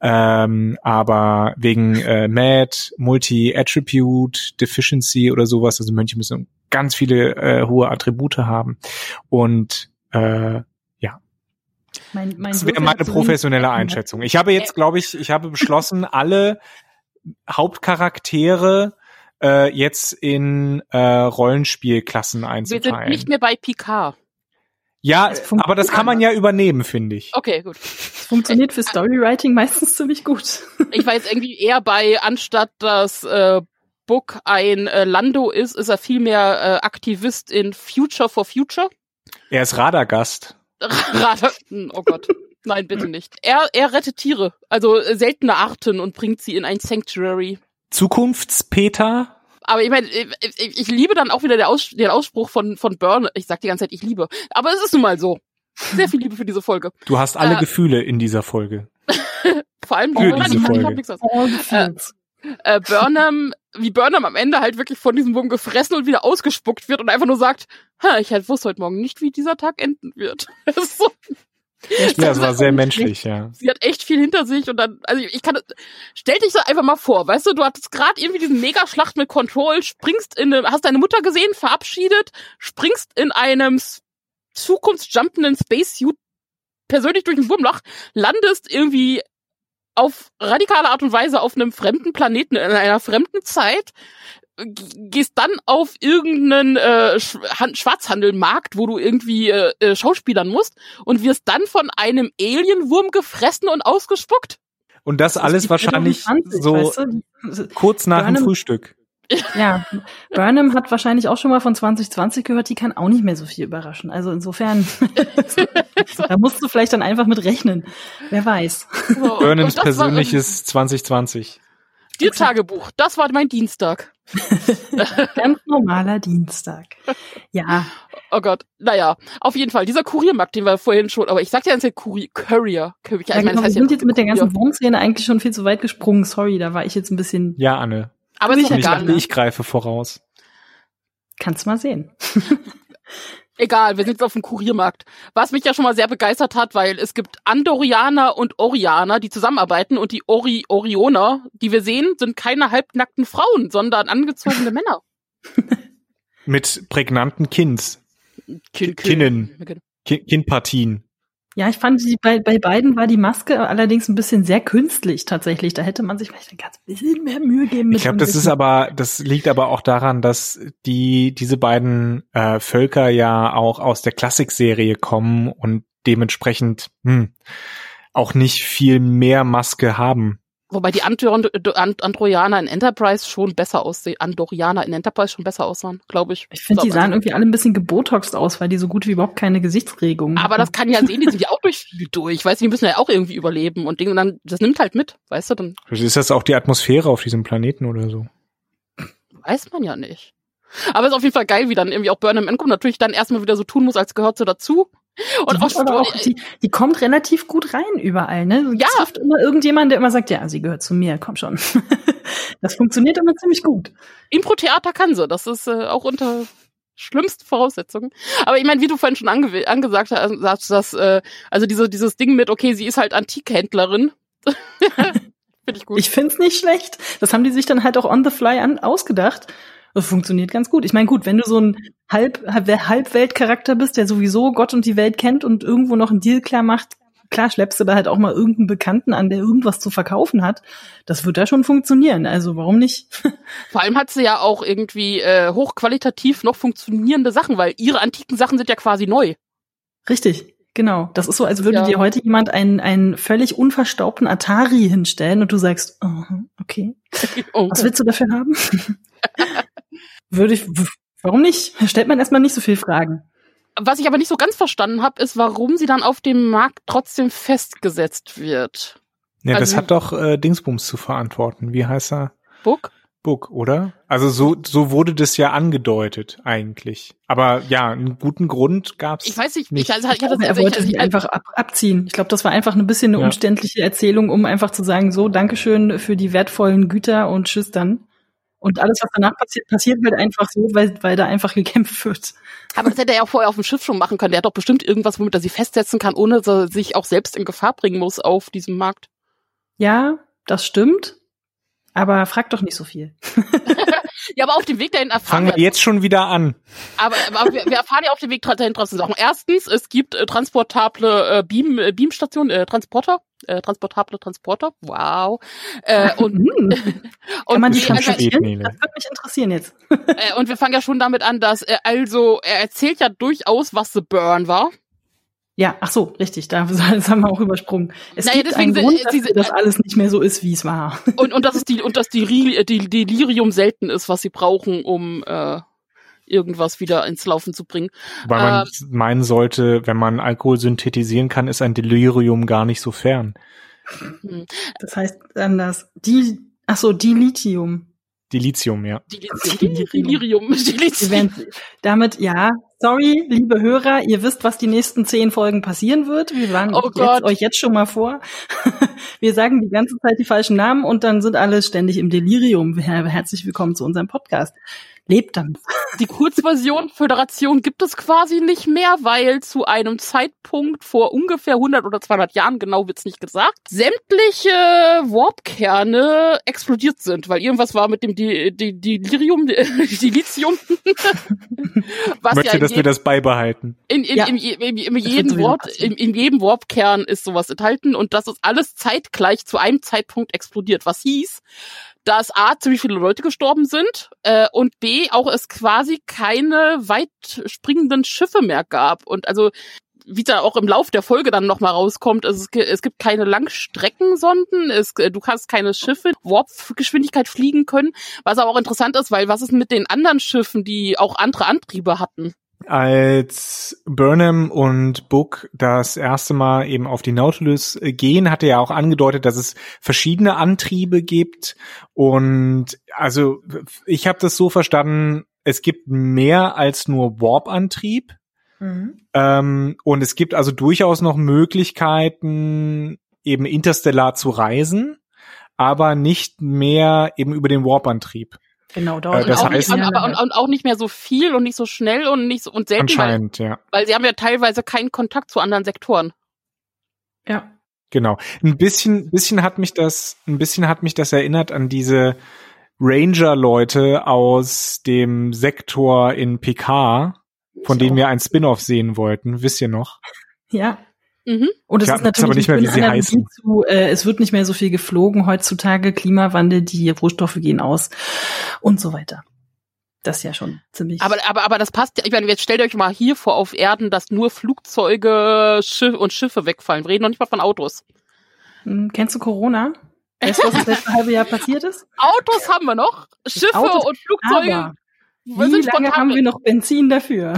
ähm, aber wegen äh, MAD, Multi-Attribute, Deficiency oder sowas, also Mönche müssen ganz viele äh, hohe Attribute haben und äh, mein, mein das wäre meine professionelle Einschätzung. Ich habe jetzt, glaube ich, ich habe beschlossen, alle Hauptcharaktere äh, jetzt in äh, Rollenspielklassen einzuteilen. Wir sind
nicht mehr bei Picard.
Ja, das aber das kann man ja übernehmen, finde ich.
Okay, gut.
Das funktioniert für Storywriting meistens ziemlich gut.
Ich war jetzt irgendwie eher bei, anstatt dass äh, Book ein äh, Lando ist, ist er vielmehr äh, Aktivist in Future for Future.
Er ist Radagast.
Radar, oh Gott. Nein, bitte nicht. Er, er rettet Tiere, also äh, seltene Arten und bringt sie in ein Sanctuary.
Zukunftspeter?
Aber ich meine, ich, ich, ich, liebe dann auch wieder Aus, den Ausspruch von, von Burn. Ich sag die ganze Zeit, ich liebe. Aber es ist nun mal so. Sehr viel Liebe für diese Folge.
Du hast alle äh, Gefühle in dieser Folge.
Vor allem
für diese Folge.
Äh, äh, Burnham, wie Burnham am Ende halt wirklich von diesem Wurm gefressen und wieder ausgespuckt wird und einfach nur sagt, ha, ich halt wusste heute Morgen nicht, wie dieser Tag enden wird. Das ist so,
ja, es war sehr menschlich, ja.
Sie hat echt viel hinter sich und dann, also ich kann, stell dich so einfach mal vor, weißt du, du hattest gerade irgendwie diesen Megaschlacht mit Control, springst in, eine, hast deine Mutter gesehen, verabschiedet, springst in einem zukunftsjumpenden Spacesuit persönlich durch ein Wurmloch, landest irgendwie auf radikale Art und Weise auf einem fremden Planeten in einer fremden Zeit, gehst dann auf irgendeinen äh, Schwarzhandelmarkt, wo du irgendwie äh, äh, Schauspielern musst und wirst dann von einem Alienwurm gefressen und ausgespuckt.
Und das, das alles wahrscheinlich 20, so weißt du? kurz nach Burnham, dem Frühstück.
Ja, Burnham hat wahrscheinlich auch schon mal von 2020 gehört, die kann auch nicht mehr so viel überraschen. Also insofern, da musst du vielleicht dann einfach mit rechnen. Wer weiß.
So, Burnhams persönliches 2020.
Dir Tagebuch, das war mein Dienstag.
Ganz normaler Dienstag. Ja.
Oh Gott. Naja, auf jeden Fall. Dieser Kuriermarkt, den wir vorhin schon, aber ich sagte ja jetzt Courier. Courier.
Ja, ich meine, genau, wir sind jetzt mit der ganzen Wurmszene eigentlich schon viel zu weit gesprungen. Sorry, da war ich jetzt ein bisschen.
Ja, Anne.
Aber ich,
ich, dachte, ich greife voraus.
Kannst mal sehen.
Egal, wir sind jetzt auf dem Kuriermarkt. Was mich ja schon mal sehr begeistert hat, weil es gibt Andorianer und Orianer, die zusammenarbeiten und die Ori Orioner, die wir sehen, sind keine halbnackten Frauen, sondern angezogene Männer.
Mit prägnanten Kinds. Kind, Kinnen. Kindpartien.
Ja, ich fand, die, bei, bei beiden war die Maske allerdings ein bisschen sehr künstlich tatsächlich. Da hätte man sich vielleicht ein ganz bisschen mehr Mühe geben
müssen. Ich glaube, das ist aber, das liegt aber auch daran, dass die diese beiden äh, Völker ja auch aus der Klassikserie kommen und dementsprechend hm, auch nicht viel mehr Maske haben.
Wobei die Androianer in Enterprise schon besser aussehen. Andorianer in Enterprise schon besser aussahen, glaube ich.
Ich finde, die sahen irgendwie alle ein bisschen gebotoxt aus, weil die so gut wie überhaupt keine Gesichtsregungen
Aber das kann ja sehen, die sind ja auch durch viel durch. Weißt du, die müssen ja auch irgendwie überleben und Dinge dann, das nimmt halt mit, weißt du dann.
Ist das auch die Atmosphäre auf diesem Planeten oder so?
Weiß man ja nicht. Aber es ist auf jeden Fall geil, wie dann irgendwie auch Burnham ankommt, natürlich dann erstmal wieder so tun muss, als gehört so dazu.
Und auch, auch die, die kommt relativ gut rein überall, ne? Ja. trifft immer irgendjemand, der immer sagt, ja, sie gehört zu mir, komm schon. das funktioniert immer ziemlich gut.
Impro-Theater kann sie, das ist äh, auch unter schlimmsten Voraussetzungen. Aber ich meine, wie du vorhin schon ange angesagt hast, dass, äh, also diese, dieses Ding mit, okay, sie ist halt Antikhändlerin.
Finde ich gut. Ich finde es nicht schlecht. Das haben die sich dann halt auch on the fly an ausgedacht. Das funktioniert ganz gut. Ich meine, gut, wenn du so ein Halb, Halbweltcharakter bist, der sowieso Gott und die Welt kennt und irgendwo noch einen Deal klar macht, klar schleppst du da halt auch mal irgendeinen Bekannten an, der irgendwas zu verkaufen hat. Das wird da schon funktionieren. Also warum nicht?
Vor allem hat sie ja auch irgendwie äh, hochqualitativ noch funktionierende Sachen, weil ihre antiken Sachen sind ja quasi neu.
Richtig. Genau, das ist so, als würde ja. dir heute jemand einen, einen völlig unverstaubten Atari hinstellen und du sagst, oh, okay, oh. was willst du dafür haben? Würde ich, warum nicht? Stellt man erstmal nicht so viel Fragen.
Was ich aber nicht so ganz verstanden habe, ist, warum sie dann auf dem Markt trotzdem festgesetzt wird.
Ja, also, das hat doch äh, Dingsbums zu verantworten. Wie heißt er?
Book?
Book, oder? Also so, so wurde das ja angedeutet eigentlich. Aber ja, einen guten Grund gab's.
Ich weiß nicht,
nicht.
Ich, also, ich, also,
er wollte sie einfach ab, abziehen. Ich glaube, das war einfach ein bisschen eine ja. umständliche Erzählung, um einfach zu sagen, so, Dankeschön für die wertvollen Güter und tschüss dann. Und alles, was danach passiert, passiert halt einfach so, weil, weil da einfach gekämpft wird.
Aber das hätte er ja auch vorher auf dem Schiff schon machen können. Der hat doch bestimmt irgendwas, womit er sie festsetzen kann, ohne dass er sich auch selbst in Gefahr bringen muss auf diesem Markt.
Ja, das stimmt. Aber frag doch nicht so viel.
ja, aber auf dem Weg dahin
erfahren Fangen wir jetzt schon wieder an.
Aber, aber wir, wir, erfahren ja auf dem Weg dahin trotzdem Sachen. Erstens, es gibt äh, transportable äh, Beam, äh, Beamstationen, äh, Transporter, äh, transportable Transporter. Wow. Äh, und,
mhm. und man die schon also, Das würde mich interessieren jetzt.
äh, und wir fangen ja schon damit an, dass er also, er erzählt ja durchaus, was The Burn war.
Ja, ach so, richtig, da das haben wir auch übersprungen. Es naja, gibt einen Grund, dass sie, das alles nicht mehr so ist, wie es war.
Und, und dass es die und dass die, die Delirium selten ist, was sie brauchen, um äh, irgendwas wieder ins Laufen zu bringen.
Weil man äh, meinen sollte, wenn man Alkohol synthetisieren kann, ist ein Delirium gar nicht so fern.
Hm. Das heißt anders. Die, ach so, Dilithium.
Dilithium, ja.
Dilithium. Dilithium.
Damit, ja, Sorry, liebe Hörer, ihr wisst, was die nächsten zehn Folgen passieren wird. Wir waren oh jetzt, euch jetzt schon mal vor. Wir sagen die ganze Zeit die falschen Namen und dann sind alle ständig im Delirium. Herzlich willkommen zu unserem Podcast lebt damit.
Die Kurzversion Föderation gibt es quasi nicht mehr, weil zu einem Zeitpunkt vor ungefähr 100 oder 200 Jahren, genau wird's nicht gesagt, sämtliche Warpkerne explodiert sind, weil irgendwas war mit dem Di Di Delirium, Dilithium.
Was Möchte, ja dass wir das beibehalten.
In, in, ja. in, in, in jedem Warp, in, in jedem Warpkern ist sowas enthalten und das ist alles zeitgleich zu einem Zeitpunkt explodiert, was hieß, dass A, ziemlich viele Leute gestorben sind äh, und B, auch es quasi keine weit springenden Schiffe mehr gab. Und also wie da auch im Lauf der Folge dann nochmal rauskommt, es, es gibt keine Langstreckensonden, es, du kannst keine Schiffe Warp-Geschwindigkeit fliegen können, was aber auch interessant ist, weil was ist mit den anderen Schiffen, die auch andere Antriebe hatten?
Als Burnham und Book das erste Mal eben auf die Nautilus gehen, hatte er auch angedeutet, dass es verschiedene Antriebe gibt. Und also ich habe das so verstanden, es gibt mehr als nur Warp-Antrieb. Mhm. Ähm, und es gibt also durchaus noch Möglichkeiten, eben interstellar zu reisen, aber nicht mehr eben über den Warp-Antrieb.
Genau, dort. Äh, das und, auch heißt, nicht, aber, und, und, auch nicht mehr so viel und nicht so schnell und nicht so und selten.
Anscheinend,
weil,
ja.
Weil sie haben ja teilweise keinen Kontakt zu anderen Sektoren.
Ja.
Genau. Ein bisschen, bisschen hat mich das, ein bisschen hat mich das erinnert an diese Ranger-Leute aus dem Sektor in PK, von denen wir ein Spin-off sehen wollten. Wisst ihr noch?
Ja. Mhm. Und es ja, ist natürlich aber
nicht mehr, wie sie heißen.
Zu, äh, es wird nicht mehr so viel geflogen heutzutage, Klimawandel, die Rohstoffe gehen aus und so weiter. Das ist ja schon ziemlich.
Aber, aber, aber das passt ja. Ich meine, jetzt stellt euch mal hier vor auf Erden, dass nur Flugzeuge Schiff und Schiffe wegfallen. Wir reden noch nicht mal von Autos.
Hm, kennst du Corona? Weißt du, was das letzte halbe Jahr passiert ist?
Autos haben wir noch. Schiffe
Autos,
und Flugzeuge.
Wie lange haben wir noch Benzin dafür?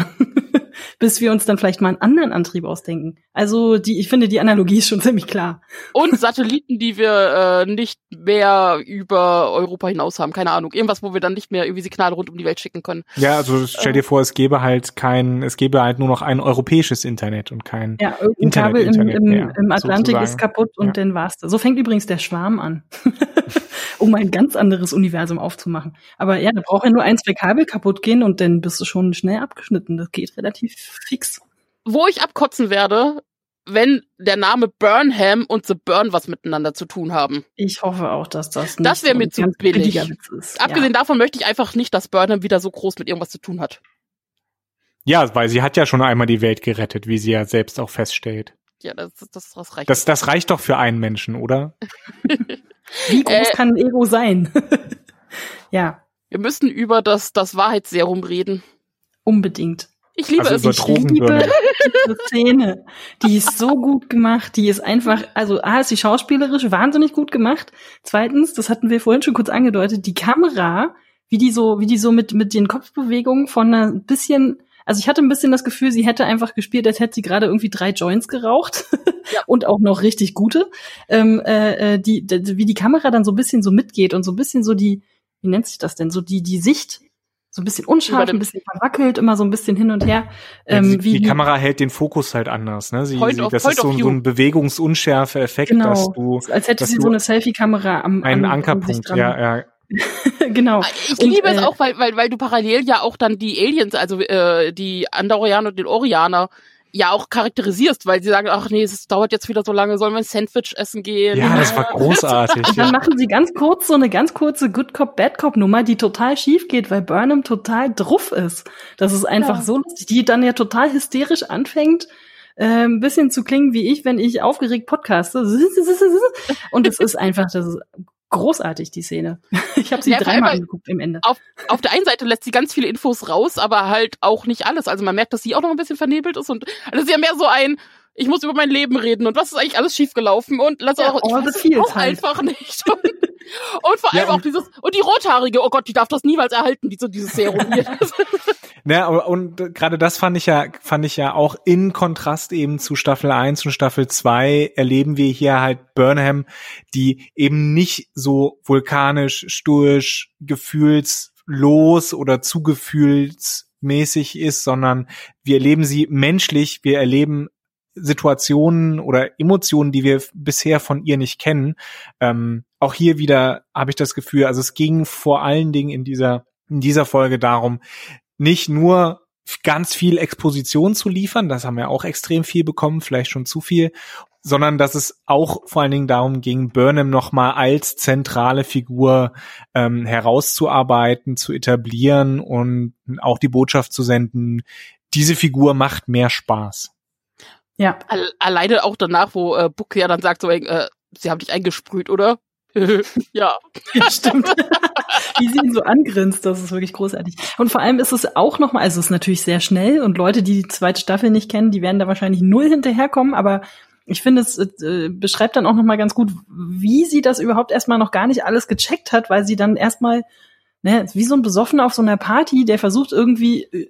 Bis wir uns dann vielleicht mal einen anderen Antrieb ausdenken. Also die, ich finde, die Analogie ist schon ziemlich klar.
Und Satelliten, die wir äh, nicht mehr über Europa hinaus haben, keine Ahnung. Irgendwas, wo wir dann nicht mehr irgendwie Signale rund um die Welt schicken können.
Ja, also stell dir vor, es gäbe halt kein, es gäbe halt nur noch ein europäisches Internet und kein
ja, irgendein Kabel im, im, mehr, im Atlantik sozusagen. ist kaputt und ja. dann war's das. So fängt übrigens der Schwarm an. um ein ganz anderes Universum aufzumachen. Aber ja, da braucht ja nur ein, zwei Kabel kaputt gehen und dann bist du schon schnell abgeschnitten. Das geht relativ fix.
Wo ich abkotzen werde, wenn der Name Burnham und The Burn was miteinander zu tun haben.
Ich hoffe auch, dass das
nicht Das wäre mir zu billig. Ist. Abgesehen ja. davon möchte ich einfach nicht, dass Burnham wieder so groß mit irgendwas zu tun hat.
Ja, weil sie hat ja schon einmal die Welt gerettet, wie sie ja selbst auch feststellt.
Ja, das, das, das reicht.
Das, das reicht doch für einen Menschen, oder?
Wie groß äh, kann ein Ego sein? ja.
Wir müssen über das, das Wahrheitsserum reden.
Unbedingt.
Ich liebe
also
es.
Ich liebe
diese Szene. Die ist so gut gemacht. Die ist einfach, also A ist sie schauspielerisch wahnsinnig gut gemacht. Zweitens, das hatten wir vorhin schon kurz angedeutet, die Kamera, wie die so, wie die so mit, mit den Kopfbewegungen von einer bisschen also ich hatte ein bisschen das Gefühl, sie hätte einfach gespielt, als hätte sie gerade irgendwie drei Joints geraucht ja. und auch noch richtig gute. Ähm, äh, äh die, die, wie die Kamera dann so ein bisschen so mitgeht und so ein bisschen so die, wie nennt sich das denn, so die, die Sicht so ein bisschen unscharf, ein bisschen verwackelt, immer so ein bisschen hin und her.
Ähm, ja, die, wie die Kamera hält den Fokus halt anders. Ne? Sie, sie, das ist so, so ein bewegungsunschärfer Effekt,
genau.
dass du,
als hätte sie so eine Selfie-Kamera am
einen am, Ankerpunkt. Ja, ja.
genau.
Ich und, liebe äh, es auch, weil, weil, weil du parallel ja auch dann die Aliens, also äh, die Andorianer und den Orianer, ja auch charakterisierst, weil sie sagen, ach nee, es dauert jetzt wieder so lange, sollen wir ein Sandwich essen gehen?
Ja, das war großartig.
Und dann machen sie ganz kurz so eine ganz kurze Good Cop, Bad Cop Nummer, die total schief geht, weil Burnham total druff ist. Das ist einfach ja. so lustig, die dann ja total hysterisch anfängt, äh, ein bisschen zu klingen wie ich, wenn ich aufgeregt podcaste. Und es ist einfach, das ist großartig, die Szene. Ich habe sie ja, dreimal angeguckt im Ende.
Auf, auf der einen Seite lässt sie ganz viele Infos raus, aber halt auch nicht alles. Also man merkt, dass sie auch noch ein bisschen vernebelt ist und das ist ja mehr so ein, ich muss über mein Leben reden und was ist eigentlich alles schiefgelaufen und lass ja, auch, ich weiß es auch halt. einfach nicht. Und, und vor allem ja, auch dieses, und die Rothaarige, oh Gott, die darf das niemals erhalten, diese, dieses Serum hier.
Ja, und, und gerade das fand ich ja, fand ich ja auch in Kontrast eben zu Staffel 1 und Staffel 2 erleben wir hier halt Burnham, die eben nicht so vulkanisch, stoisch, gefühlslos oder zu gefühls mäßig ist, sondern wir erleben sie menschlich, wir erleben Situationen oder Emotionen, die wir bisher von ihr nicht kennen. Ähm, auch hier wieder habe ich das Gefühl, also es ging vor allen Dingen in dieser in dieser Folge darum, nicht nur ganz viel Exposition zu liefern, das haben wir auch extrem viel bekommen, vielleicht schon zu viel, sondern dass es auch vor allen Dingen darum ging, Burnham nochmal als zentrale Figur ähm, herauszuarbeiten, zu etablieren und auch die Botschaft zu senden, diese Figur macht mehr Spaß.
Ja. Alleine auch danach, wo äh, Book ja dann sagt, so, äh, sie haben dich eingesprüht, oder? ja.
ja. Stimmt. Wie sie ihn so angrinst, das ist wirklich großartig. Und vor allem ist es auch nochmal, also es ist natürlich sehr schnell und Leute, die die zweite Staffel nicht kennen, die werden da wahrscheinlich null hinterherkommen, aber ich finde, es äh, beschreibt dann auch nochmal ganz gut, wie sie das überhaupt erstmal noch gar nicht alles gecheckt hat, weil sie dann erstmal ne, wie so ein Besoffener auf so einer Party, der versucht irgendwie äh,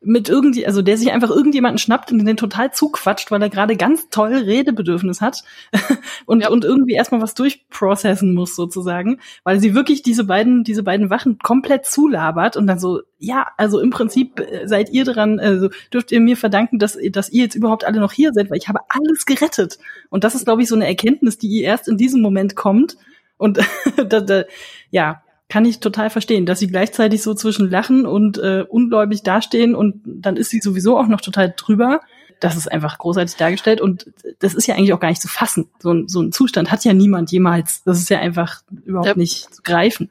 mit irgendwie, also der sich einfach irgendjemanden schnappt und den total zuquatscht, weil er gerade ganz toll Redebedürfnis hat und, ja. und irgendwie erstmal was durchprocessen muss sozusagen, weil sie wirklich diese beiden, diese beiden Wachen komplett zulabert und dann so, ja, also im Prinzip äh, seid ihr dran, also dürft ihr mir verdanken, dass, dass ihr jetzt überhaupt alle noch hier seid, weil ich habe alles gerettet. Und das ist, glaube ich, so eine Erkenntnis, die ihr erst in diesem Moment kommt. Und da, da, ja, kann ich total verstehen, dass sie gleichzeitig so zwischen Lachen und äh, ungläubig dastehen und dann ist sie sowieso auch noch total drüber. Das ist einfach großartig dargestellt und das ist ja eigentlich auch gar nicht zu fassen. So ein, so ein Zustand hat ja niemand jemals. Das ist ja einfach überhaupt ja. nicht zu greifen.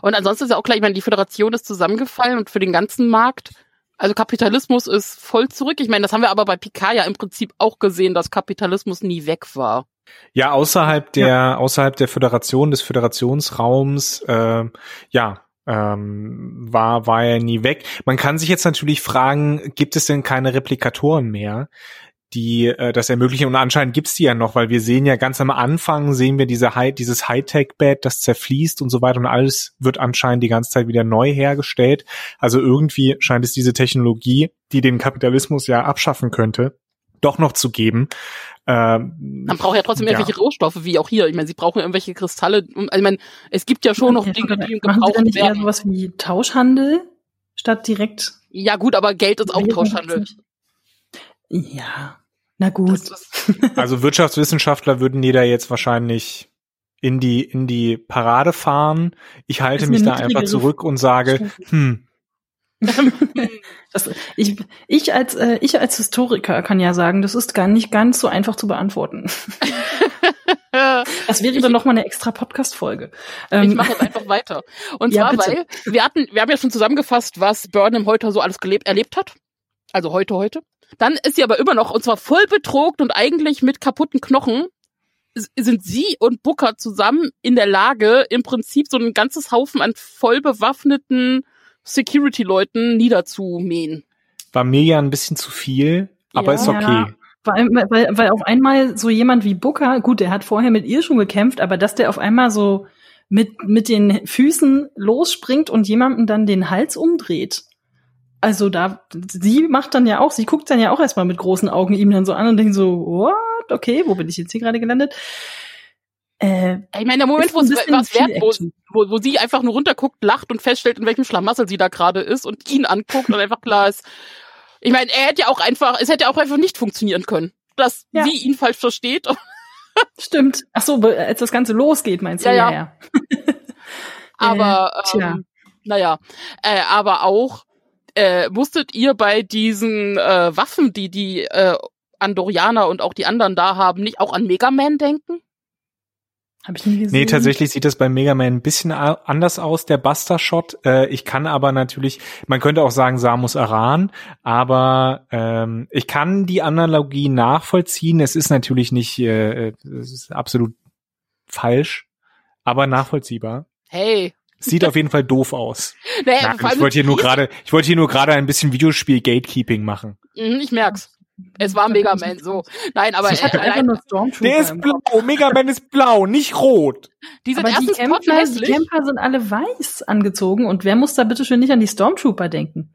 Und ansonsten ist ja auch klar, ich meine, die Föderation ist zusammengefallen und für den ganzen Markt also Kapitalismus ist voll zurück. Ich meine, das haben wir aber bei Picard ja im Prinzip auch gesehen, dass Kapitalismus nie weg war.
Ja, außerhalb der, ja. außerhalb der Föderation, des Föderationsraums, äh, ja, ähm, war, war er nie weg. Man kann sich jetzt natürlich fragen, gibt es denn keine Replikatoren mehr? die äh, das ermöglichen. Und anscheinend gibt's die ja noch, weil wir sehen ja ganz am Anfang, sehen wir diese High, dieses Hightech-Bed, das zerfließt und so weiter und alles wird anscheinend die ganze Zeit wieder neu hergestellt. Also irgendwie scheint es diese Technologie, die den Kapitalismus ja abschaffen könnte, doch noch zu geben.
Ähm, Man braucht ja trotzdem ja. irgendwelche Rohstoffe, wie auch hier. Ich meine, sie brauchen irgendwelche Kristalle. Also ich meine, es gibt ja schon noch Dinge, die
im Gebrauch werden. nicht eher sowas wie Tauschhandel statt direkt?
Ja gut, aber Geld ist auch Tauschhandel.
Ja, na gut.
also Wirtschaftswissenschaftler würden die da jetzt wahrscheinlich in die in die Parade fahren. Ich halte mich da einfach zurück und sage, hm,
das, ich, ich, als, äh, ich als Historiker kann ja sagen, das ist gar nicht ganz so einfach zu beantworten. das wäre dann noch mal eine extra Podcast-Folge.
Ähm, ich mache jetzt einfach weiter. Und ja, zwar, bitte. weil wir hatten, wir haben ja schon zusammengefasst, was Burnham heute so alles gelebt, erlebt hat. Also heute, heute. Dann ist sie aber immer noch, und zwar voll betrogt und eigentlich mit kaputten Knochen, sind sie und Booker zusammen in der Lage, im Prinzip so ein ganzes Haufen an voll bewaffneten Security-Leuten niederzumähen.
War mir ja ein bisschen zu viel, aber ja, ist okay. Ja.
Weil, weil, weil auf einmal so jemand wie Booker, gut, der hat vorher mit ihr schon gekämpft, aber dass der auf einmal so mit, mit den Füßen losspringt und jemandem dann den Hals umdreht. Also da, sie macht dann ja auch, sie guckt dann ja auch erstmal mit großen Augen ihm dann so an und denkt so, what? Okay, wo bin ich jetzt hier gerade gelandet?
Äh, ich meine, der Moment, wo es was wert, wo, wo, wo sie einfach nur runterguckt, lacht und feststellt, in welchem Schlamassel sie da gerade ist und ihn anguckt und einfach klar ist. Ich meine, er hätte ja auch einfach, es hätte auch einfach nicht funktionieren können, dass ja. sie ihn falsch versteht.
Stimmt. Ach so, als das Ganze losgeht, meinst du?
Ja, ja. ja. aber, äh, ähm, naja, äh, aber auch, äh, musstet ihr bei diesen äh, Waffen, die die äh, Andorianer und auch die anderen da haben, nicht auch an Mega Man denken?
Hab ich nie gesehen. Nee, tatsächlich sieht das bei Mega Man ein bisschen anders aus, der Buster-Shot. Äh, ich kann aber natürlich, man könnte auch sagen Samus Aran, aber ähm, ich kann die Analogie nachvollziehen. Es ist natürlich nicht, äh, es ist absolut falsch, aber nachvollziehbar.
Hey.
Sieht auf jeden Fall doof aus. Naja, Nein, ich wollte hier nur gerade, ich wollte hier nur gerade ein bisschen Videospiel Gatekeeping machen.
Mhm, ich merk's. Es war Mega Man so. Nein, aber
ich hatte einfach nur Der ist blau. Mega Man ist blau, nicht rot.
Die sind aber die Camper, die Camper sind alle weiß angezogen und wer muss da bitte schön nicht an die Stormtrooper denken?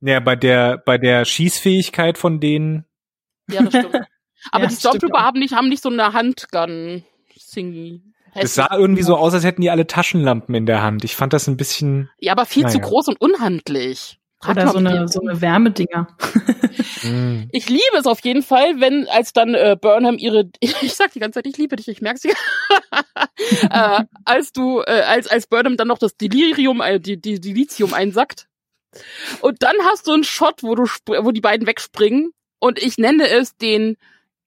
Ja, bei der bei der Schießfähigkeit von denen.
Ja, das stimmt. Aber ja, die Stormtrooper haben nicht haben nicht so eine Handgun Thingy.
Es sah irgendwie so aus, als hätten die alle Taschenlampen in der Hand. Ich fand das ein bisschen.
Ja, aber viel naja. zu groß und unhandlich.
Oder so eine, so eine Wärmedinger.
Mm. ich liebe es auf jeden Fall, wenn als dann äh, Burnham ihre, ich sag die ganze Zeit, ich liebe dich, ich merke sie. äh, als du, äh, als als Burnham dann noch das Delirium, äh, die, die, die Lithium einsackt. Und dann hast du einen Shot, wo du, wo die beiden wegspringen. Und ich nenne es den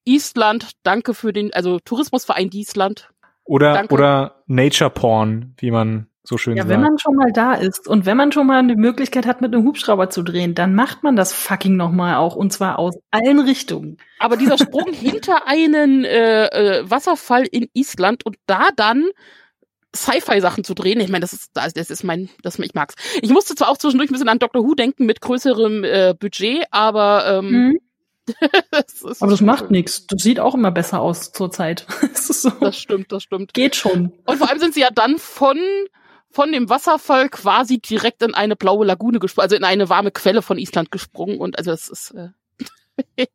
Island, danke für den, also Tourismusverein Island.
Oder, danke. oder Nature Porn, wie man so schön
ja,
sagt.
wenn man schon mal da ist und wenn man schon mal eine Möglichkeit hat, mit einem Hubschrauber zu drehen, dann macht man das fucking nochmal auch und zwar aus allen Richtungen.
Aber dieser Sprung hinter einen äh, äh, Wasserfall in Island und da dann Sci-Fi-Sachen zu drehen. Ich meine, das ist, das ist mein, das ich mag's. Ich musste zwar auch zwischendurch ein bisschen an Doctor Who denken mit größerem äh, Budget, aber ähm, mhm.
das aber das macht nichts. Das sieht auch immer besser aus zurzeit.
das, so. das stimmt, das stimmt.
Geht schon.
Und vor allem sind sie ja dann von von dem Wasserfall quasi direkt in eine blaue Lagune gesprungen, also in eine warme Quelle von Island gesprungen und also das ist äh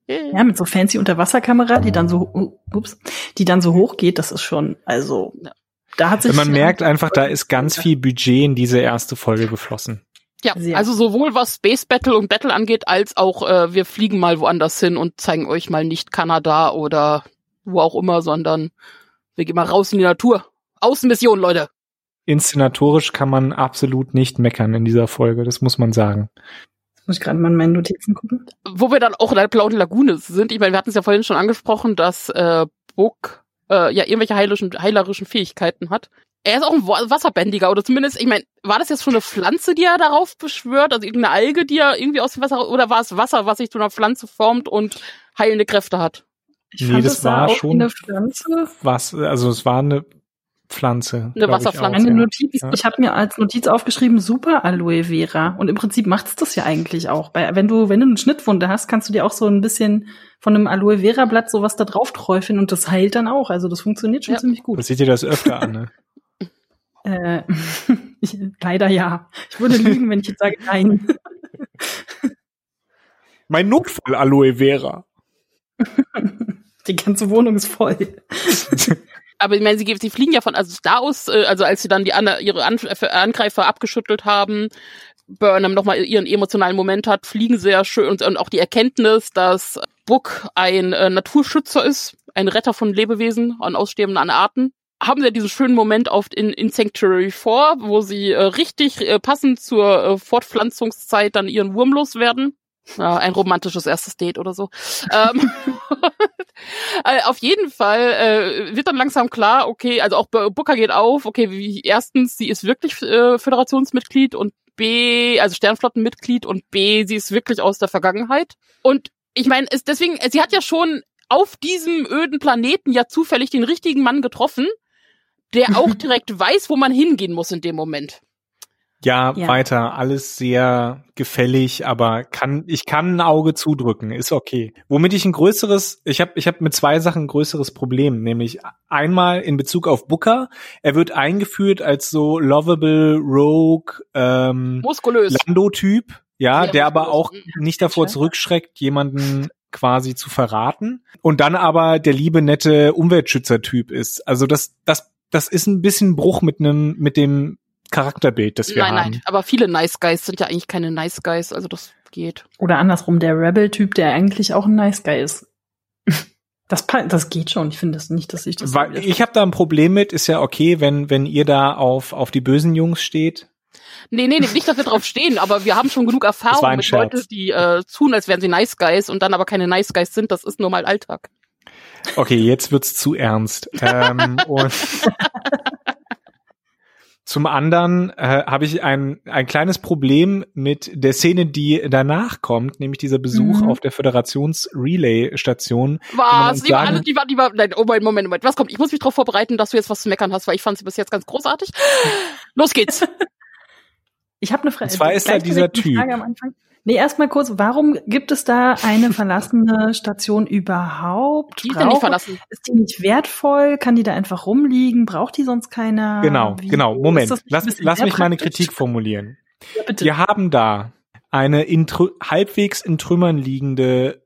ja mit so fancy Unterwasserkamera, die dann so ups, die dann so hoch geht, das ist schon also ja.
da hat sich man merkt einfach, da ist ganz viel Budget in diese erste Folge geflossen.
Ja, Sehr. also sowohl was Space Battle und Battle angeht, als auch äh, wir fliegen mal woanders hin und zeigen euch mal nicht Kanada oder wo auch immer, sondern wir gehen mal raus in die Natur. Außenmission, Leute
inszenatorisch kann man absolut nicht meckern in dieser Folge, das muss man sagen.
muss ich gerade mal in meine Notizen gucken.
Wo wir dann auch in der blauen Lagune sind, ich meine, wir hatten es ja vorhin schon angesprochen, dass äh, Book äh, ja irgendwelche heilischen, heilerischen Fähigkeiten hat. Er ist auch ein Wasserbändiger, oder zumindest, ich meine, war das jetzt schon eine Pflanze, die er darauf beschwört? Also irgendeine Alge, die er irgendwie aus dem Wasser, oder war es Wasser, was sich zu einer Pflanze formt und heilende Kräfte hat?
Ich nee, das war schon eine Pflanze. Was, also es war eine Pflanze.
Eine Wasserpflanze.
Eine Notiz, ja. ich habe mir als Notiz aufgeschrieben, super Aloe Vera. Und im Prinzip macht's das ja eigentlich auch. Wenn du, wenn du eine Schnittwunde hast, kannst du dir auch so ein bisschen von einem Aloe Vera Blatt sowas da drauf träufeln und das heilt dann auch. Also das funktioniert schon ja. ziemlich gut.
Das seht ihr das öfter an, ne?
äh, ich, leider ja. Ich würde lügen, wenn ich jetzt sage nein.
mein Notfall Aloe Vera.
Die ganze Wohnung ist voll.
Aber ich meine, sie, sie fliegen ja von also da aus, äh, also als sie dann die ihre An Angreifer abgeschüttelt haben, Burnham nochmal ihren emotionalen Moment hat, fliegen sehr schön und, und auch die Erkenntnis, dass Book ein äh, Naturschützer ist, ein Retter von Lebewesen an aussterbenden Arten. Haben sie diesen schönen Moment oft in, in Sanctuary 4, wo sie äh, richtig äh, passend zur äh, Fortpflanzungszeit dann ihren Wurm loswerden. Ein romantisches erstes Date oder so. ähm, äh, auf jeden Fall äh, wird dann langsam klar, okay, also auch Booker geht auf, okay, wie, erstens, sie ist wirklich äh, Föderationsmitglied und B, also Sternflottenmitglied und B, sie ist wirklich aus der Vergangenheit. Und ich meine, deswegen, sie hat ja schon auf diesem öden Planeten ja zufällig den richtigen Mann getroffen, der auch direkt weiß, wo man hingehen muss in dem Moment.
Ja, ja, weiter. Alles sehr gefällig, aber kann ich kann ein Auge zudrücken, ist okay. Womit ich ein größeres, ich habe ich hab mit zwei Sachen ein größeres Problem, nämlich einmal in Bezug auf Booker. Er wird eingeführt als so lovable Rogue ähm,
muskulös
Lando-Typ, ja, der aber auch nicht davor zurückschreckt, jemanden quasi zu verraten und dann aber der liebe nette Umweltschützer-Typ ist. Also das das das ist ein bisschen Bruch mit einem mit dem Charakterbild, das wir nein, haben. Nein, nein,
aber viele Nice Guys sind ja eigentlich keine Nice Guys, also das geht.
Oder andersrum, der Rebel-Typ, der eigentlich auch ein Nice Guy ist. Das, das geht schon. Ich finde das nicht, dass ich das.
Weil, ich habe da ein Problem mit. Ist ja okay, wenn wenn ihr da auf auf die bösen Jungs steht.
Nee, nee, nee, nicht, dass wir drauf stehen, aber wir haben schon genug Erfahrung mit Leuten, die äh, tun, als wären sie Nice Guys und dann aber keine Nice Guys sind. Das ist nur mal Alltag.
Okay, jetzt wird's zu ernst. ähm, und Zum anderen äh, habe ich ein, ein kleines Problem mit der Szene, die danach kommt, nämlich dieser Besuch mhm. auf der Föderations-Relay-Station.
Was? Die war, die war, die war, nein, oh Moment, Moment, Moment, was kommt? Ich muss mich darauf vorbereiten, dass du jetzt was zu meckern hast, weil ich fand sie bis jetzt ganz großartig. Los geht's.
Ich habe eine Frage.
Und zwar ist da dieser Typ.
Nee, erstmal kurz, warum gibt es da eine verlassene Station überhaupt?
Die ist ja nicht verlassen.
Ist die nicht wertvoll? Kann die da einfach rumliegen? Braucht die sonst keiner?
Genau, Wie, genau. Moment, lass, lass mich meine Kritik formulieren. Ja, bitte. Wir haben da eine in, halbwegs in Trümmern liegende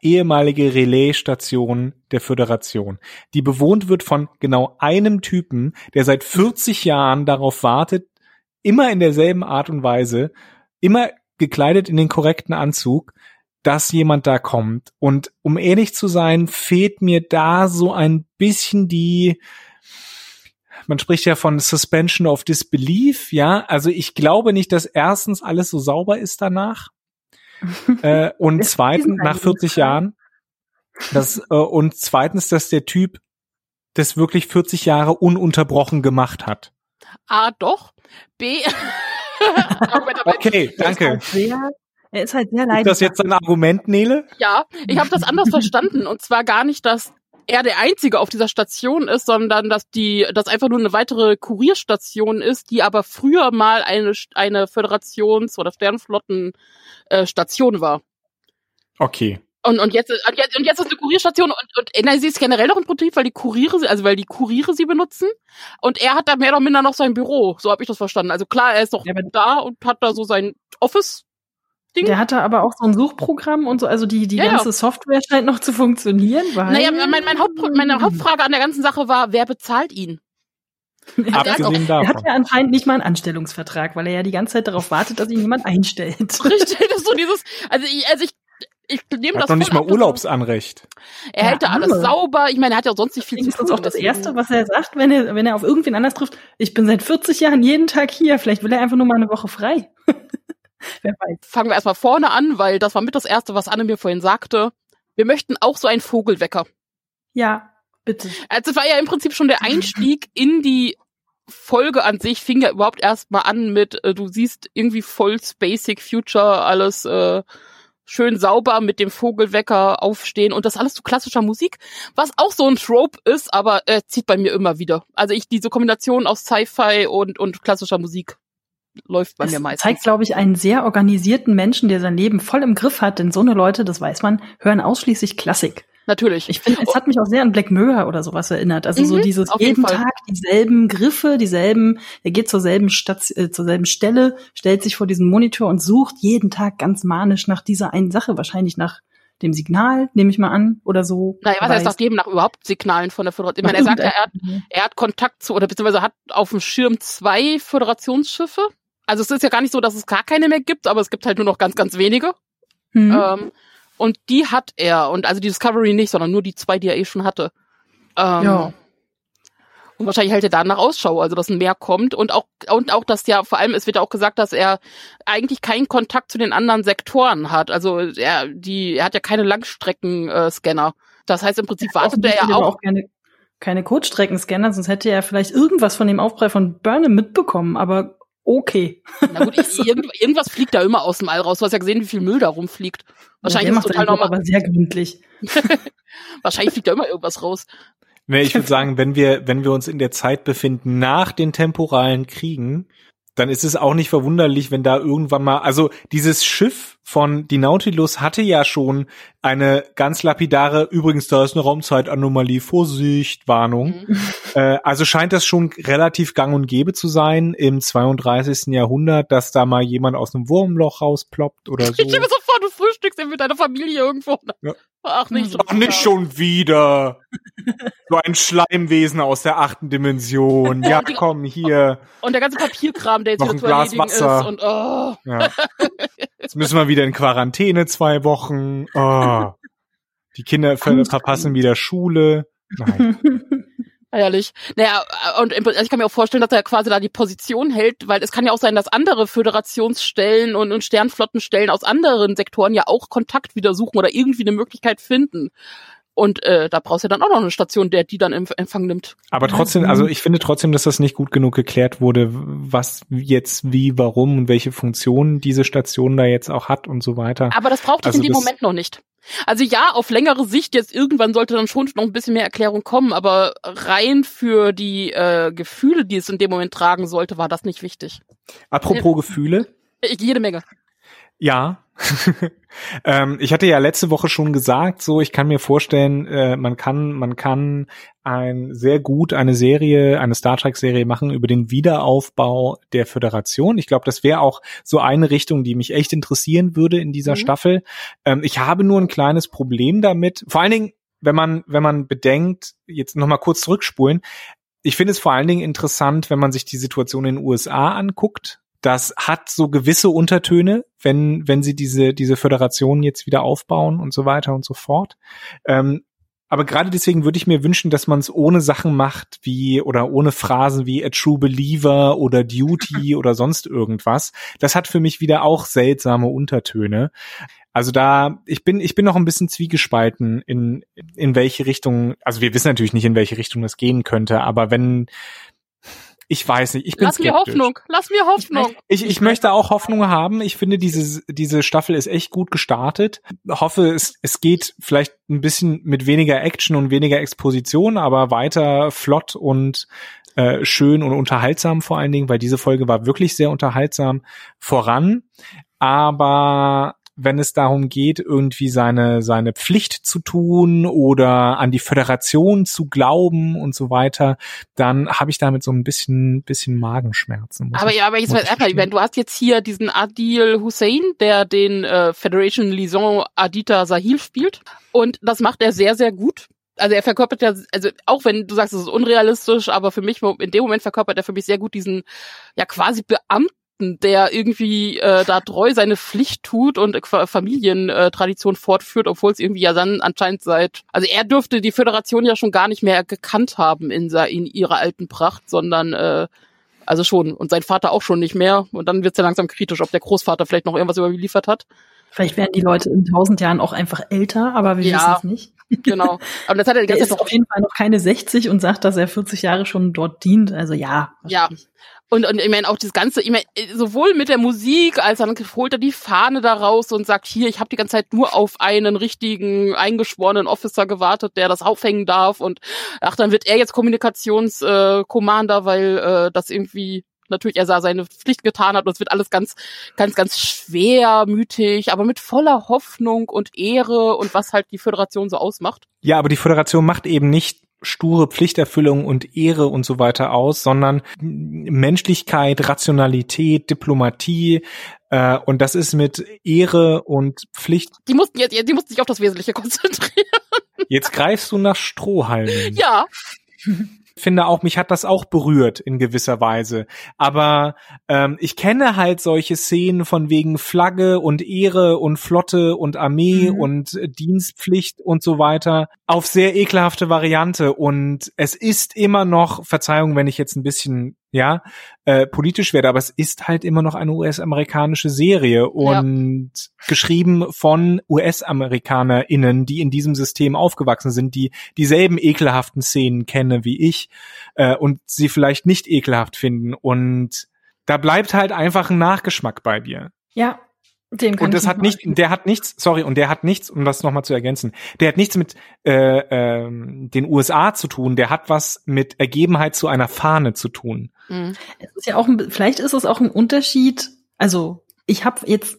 ehemalige Relaisstation der Föderation, die bewohnt wird von genau einem Typen, der seit 40 Jahren darauf wartet, immer in derselben Art und Weise, immer gekleidet in den korrekten Anzug, dass jemand da kommt. Und um ehrlich zu sein, fehlt mir da so ein bisschen die, man spricht ja von Suspension of Disbelief, ja. Also ich glaube nicht, dass erstens alles so sauber ist danach. äh, und zweitens, nach 40 Jahren, das, äh, und zweitens, dass der Typ das wirklich 40 Jahre ununterbrochen gemacht hat.
A, doch. B.
okay, danke.
Er ist halt sehr leidenschaftlich.
Ist das jetzt ein Argument, Nele?
Ja, ich habe das anders verstanden. Und zwar gar nicht, dass er der Einzige auf dieser Station ist, sondern dass die, dass einfach nur eine weitere Kurierstation ist, die aber früher mal eine, eine Föderations- oder Sternflottenstation äh, war.
Okay.
Und, und, jetzt, und, jetzt, und jetzt ist eine Kurierstation und, und NRC ist generell noch im Prinzip, weil die Kuriere, also weil die Kuriere sie benutzen. Und er hat da mehr oder minder noch sein Büro. So habe ich das verstanden. Also klar, er ist noch ja, da und hat da so sein Office
Ding. Der hatte aber auch so ein Suchprogramm und so, also die, die ja, ganze ja. Software scheint noch zu funktionieren. Weil
naja, mein, mein Haupt, meine Hauptfrage an der ganten Sache war, wer bezahlt ihn?
Abgesehen
davon. Er hat ja anscheinend nicht mal einen Anstellungsvertrag, weil er ja die ganze Zeit darauf wartet, dass ihn jemand einstellt.
Richtig, das ist so dieses, also ich, also ich ich nehme das
hat noch nicht mal Urlaubsanrecht.
Er ja, hält da alles sauber. Ich meine, er hat ja sonst nicht viel zu tun.
Das ist auch das Erste, was er sagt, wenn er, wenn er auf irgendwen anders trifft. Ich bin seit 40 Jahren jeden Tag hier. Vielleicht will er einfach nur mal eine Woche frei.
Wer weiß. Fangen wir erstmal vorne an, weil das war mit das Erste, was Anne mir vorhin sagte. Wir möchten auch so einen Vogelwecker.
Ja, bitte.
Also war ja im Prinzip schon der Einstieg in die Folge an sich fing ja überhaupt erstmal an mit, äh, du siehst irgendwie voll Basic Future, alles äh, schön sauber mit dem Vogelwecker aufstehen und das alles zu klassischer Musik, was auch so ein Trope ist, aber äh, zieht bei mir immer wieder. Also ich diese Kombination aus Sci-Fi und und klassischer Musik läuft bei
das
mir meistens.
zeigt, glaube ich, einen sehr organisierten Menschen, der sein Leben voll im Griff hat, denn so eine Leute, das weiß man, hören ausschließlich Klassik.
Natürlich.
Ich finde, es hat mich auch sehr an Black Mirror oder sowas erinnert. Also mhm, so dieses jeden Tag dieselben Griffe, dieselben, er geht zur selben Stadt, äh, zur selben Stelle, stellt sich vor diesem Monitor und sucht jeden Tag ganz manisch nach dieser einen Sache, wahrscheinlich nach dem Signal, nehme ich mal an, oder so.
Naja, was heißt nach dem, nach überhaupt Signalen von der Föderation? Ich meine, er sagt er hat, er hat Kontakt zu, oder beziehungsweise hat auf dem Schirm zwei Föderationsschiffe. Also es ist ja gar nicht so, dass es gar keine mehr gibt, aber es gibt halt nur noch ganz, ganz wenige. Mhm. Ähm, und die hat er. Und also die Discovery nicht, sondern nur die zwei, die er eh schon hatte. Ähm, ja. Und wahrscheinlich hält er danach Ausschau, also dass ein Meer kommt und auch und auch, dass ja vor allem es wird ja auch gesagt, dass er eigentlich keinen Kontakt zu den anderen Sektoren hat. Also er die er hat ja keine Langstreckenscanner. Das heißt im Prinzip wartet er ja auch, auch
keine, keine Kurzstreckenscanner, sonst hätte er vielleicht irgendwas von dem Aufprall von Burnham mitbekommen. Aber okay.
Na gut, irgend, irgendwas fliegt da immer aus dem All raus. Du hast ja gesehen, wie viel Müll da rumfliegt. Wahrscheinlich
ja, ist total normal. Aber sehr gründlich.
Wahrscheinlich fliegt da immer irgendwas raus.
Nee, ich würde sagen, wenn wir, wenn wir uns in der Zeit befinden nach den temporalen Kriegen, dann ist es auch nicht verwunderlich, wenn da irgendwann mal, also dieses Schiff von die Nautilus hatte ja schon eine ganz lapidare, übrigens da ist eine Raumzeitanomalie, Vorsicht, Warnung. Mhm. Äh, also scheint das schon relativ gang und gäbe zu sein im 32. Jahrhundert, dass da mal jemand aus einem Wurmloch rausploppt oder so.
Ich mir so frühstückst mit deiner Familie irgendwo. Ja.
Ach, nicht, Ach, nicht schon wieder. so ein Schleimwesen aus der achten Dimension. Ja, die, komm, hier.
Und der ganze Papierkram, der jetzt
Noch zu erledigen Wasser. ist. Und, oh. ja. Jetzt müssen wir wieder in Quarantäne zwei Wochen. Oh. Die Kinder ver verpassen wieder Schule. Nein.
Ehrlich. Naja, und also ich kann mir auch vorstellen, dass er quasi da die Position hält, weil es kann ja auch sein, dass andere Föderationsstellen und, und Sternflottenstellen aus anderen Sektoren ja auch Kontakt wieder suchen oder irgendwie eine Möglichkeit finden. Und äh, da brauchst du dann auch noch eine Station, der die dann im Empfang nimmt.
Aber trotzdem, also ich finde trotzdem, dass das nicht gut genug geklärt wurde, was jetzt, wie, warum und welche Funktionen diese Station da jetzt auch hat und so weiter.
Aber das braucht es also in dem Moment noch nicht. Also ja, auf längere Sicht jetzt irgendwann sollte dann schon noch ein bisschen mehr Erklärung kommen, aber rein für die äh, Gefühle, die es in dem Moment tragen sollte, war das nicht wichtig.
Apropos ja. Gefühle.
Jede Menge.
Ja. ähm, ich hatte ja letzte Woche schon gesagt, so ich kann mir vorstellen, äh, man kann, man kann ein sehr gut eine Serie, eine Star Trek Serie machen über den Wiederaufbau der Föderation. Ich glaube, das wäre auch so eine Richtung, die mich echt interessieren würde in dieser mhm. Staffel. Ähm, ich habe nur ein kleines Problem damit. Vor allen Dingen, wenn man, wenn man bedenkt, jetzt nochmal kurz zurückspulen. Ich finde es vor allen Dingen interessant, wenn man sich die Situation in den USA anguckt das hat so gewisse Untertöne, wenn, wenn sie diese, diese Föderation jetzt wieder aufbauen und so weiter und so fort. Ähm, aber gerade deswegen würde ich mir wünschen, dass man es ohne Sachen macht wie oder ohne Phrasen wie a true believer oder duty oder sonst irgendwas. Das hat für mich wieder auch seltsame Untertöne. Also da, ich bin, ich bin noch ein bisschen zwiegespalten in, in welche Richtung, also wir wissen natürlich nicht, in welche Richtung das gehen könnte, aber wenn, ich weiß nicht, ich bin
Lass
skeptisch.
mir Hoffnung, lass mir Hoffnung.
Ich, ich, ich möchte auch Hoffnung haben. Ich finde, diese, diese Staffel ist echt gut gestartet. Hoffe, es, es geht vielleicht ein bisschen mit weniger Action und weniger Exposition, aber weiter flott und äh, schön und unterhaltsam vor allen Dingen, weil diese Folge war wirklich sehr unterhaltsam voran. Aber wenn es darum geht, irgendwie seine, seine Pflicht zu tun oder an die Föderation zu glauben und so weiter, dann habe ich damit so ein bisschen, bisschen Magenschmerzen.
Aber ja, aber jetzt mal einfach, wenn du hast jetzt hier diesen Adil Hussein, der den äh, Federation Liaison Adita Sahil spielt und das macht er sehr, sehr gut also er verkörpert ja, also auch wenn du sagst, es ist unrealistisch, aber für mich in dem Moment verkörpert er für mich sehr gut diesen ja quasi Beamten der irgendwie äh, da treu seine Pflicht tut und äh, Familientradition fortführt, obwohl es irgendwie ja dann anscheinend seit, also er dürfte die Föderation ja schon gar nicht mehr gekannt haben in, in ihrer alten Pracht, sondern äh, also schon und sein Vater auch schon nicht mehr und dann wird es ja langsam kritisch, ob der Großvater vielleicht noch irgendwas überliefert hat.
Vielleicht werden die Leute in tausend Jahren auch einfach älter, aber wir ja, wissen es nicht.
Genau. Aber das hat er die
ganze Zeit ist auf jeden Fall noch keine 60 und sagt, dass er 40 Jahre schon dort dient. Also ja.
Ja. Und, und ich meine auch das Ganze, ich meine, sowohl mit der Musik, als dann holt er die Fahne da raus und sagt, hier, ich habe die ganze Zeit nur auf einen richtigen, eingeschworenen Officer gewartet, der das aufhängen darf. Und ach, dann wird er jetzt Kommunikationscommander, äh, weil äh, das irgendwie natürlich er sah seine Pflicht getan hat und es wird alles ganz, ganz, ganz schwermütig, aber mit voller Hoffnung und Ehre und was halt die Föderation so ausmacht.
Ja, aber die Föderation macht eben nicht sture Pflichterfüllung und Ehre und so weiter aus, sondern Menschlichkeit, Rationalität, Diplomatie äh, und das ist mit Ehre und Pflicht.
Die mussten jetzt, die mussten sich auf das Wesentliche konzentrieren.
Jetzt greifst du nach Strohhalmen.
Ja
finde auch, mich hat das auch berührt in gewisser Weise. Aber ähm, ich kenne halt solche Szenen von wegen Flagge und Ehre und Flotte und Armee mhm. und Dienstpflicht und so weiter auf sehr ekelhafte Variante. Und es ist immer noch, Verzeihung, wenn ich jetzt ein bisschen ja, äh, politisch werde, aber es ist halt immer noch eine US-amerikanische Serie und ja. geschrieben von US-AmerikanerInnen, die in diesem System aufgewachsen sind, die dieselben ekelhaften Szenen kennen wie ich äh, und sie vielleicht nicht ekelhaft finden und da bleibt halt einfach ein Nachgeschmack bei dir.
Ja, den kann
und das hat nicht, der hat nichts, sorry, und der hat nichts, um das nochmal zu ergänzen, der hat nichts mit äh, ähm, den USA zu tun, der hat was mit Ergebenheit zu einer Fahne zu tun.
Mhm. Es ist ja auch, ein, vielleicht ist es auch ein Unterschied. Also ich habe jetzt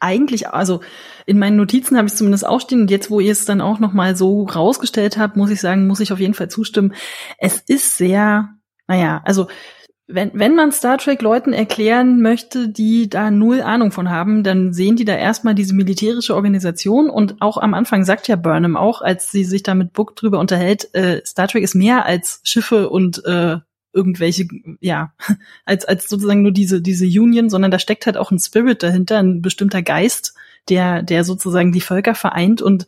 eigentlich, also in meinen Notizen habe ich zumindest auch stehen und jetzt, wo ihr es dann auch noch mal so rausgestellt habt, muss ich sagen, muss ich auf jeden Fall zustimmen. Es ist sehr, naja, also wenn, wenn man Star Trek Leuten erklären möchte, die da null Ahnung von haben, dann sehen die da erstmal diese militärische Organisation. Und auch am Anfang sagt ja Burnham auch, als sie sich da mit Book drüber unterhält, äh, Star Trek ist mehr als Schiffe und äh, irgendwelche, ja, als, als sozusagen nur diese, diese Union, sondern da steckt halt auch ein Spirit dahinter, ein bestimmter Geist, der, der sozusagen die Völker vereint. Und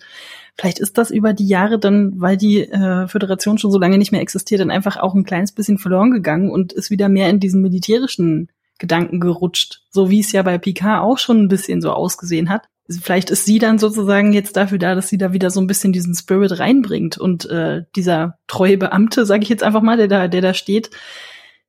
Vielleicht ist das über die Jahre dann, weil die äh, Föderation schon so lange nicht mehr existiert, dann einfach auch ein kleines bisschen verloren gegangen und ist wieder mehr in diesen militärischen Gedanken gerutscht. So wie es ja bei Picard auch schon ein bisschen so ausgesehen hat. Vielleicht ist sie dann sozusagen jetzt dafür da, dass sie da wieder so ein bisschen diesen Spirit reinbringt und äh, dieser treue Beamte, sage ich jetzt einfach mal, der da, der da steht,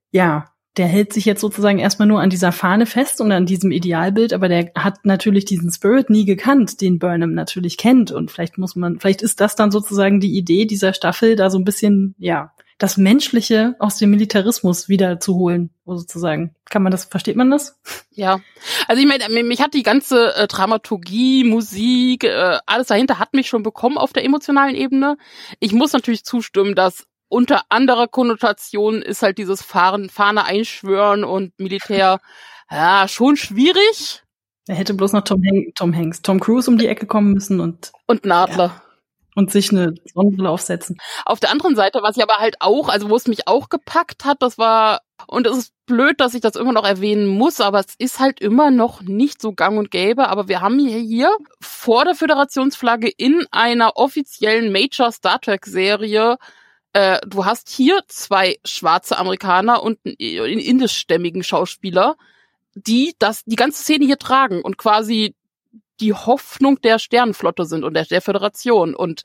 ja, der hält sich jetzt sozusagen erstmal nur an dieser Fahne fest und an diesem Idealbild, aber der hat natürlich diesen Spirit nie gekannt, den Burnham natürlich kennt. Und vielleicht muss man, vielleicht ist das dann sozusagen die Idee dieser Staffel, da so ein bisschen, ja, das Menschliche aus dem Militarismus wieder zu holen, sozusagen. Kann man das, versteht man das?
Ja. Also ich meine, mich hat die ganze äh, Dramaturgie, Musik, äh, alles dahinter hat mich schon bekommen auf der emotionalen Ebene. Ich muss natürlich zustimmen, dass unter anderer Konnotation ist halt dieses Fahren, Fahne einschwören und Militär, ja, schon schwierig.
Er hätte bloß noch Tom, Hanks, Tom Hanks, Tom Cruise um die Ecke kommen müssen und.
Und Nadler. Ja.
Und sich eine Sonnenbrille aufsetzen.
Auf der anderen Seite, was ich aber halt auch, also wo es mich auch gepackt hat, das war Und es ist blöd, dass ich das immer noch erwähnen muss, aber es ist halt immer noch nicht so gang und gäbe. Aber wir haben hier vor der Föderationsflagge in einer offiziellen Major Star Trek Serie äh, du hast hier zwei schwarze Amerikaner und einen indischstämmigen Schauspieler, die das, die ganze Szene hier tragen und quasi die Hoffnung der Sternenflotte sind und der, der Föderation und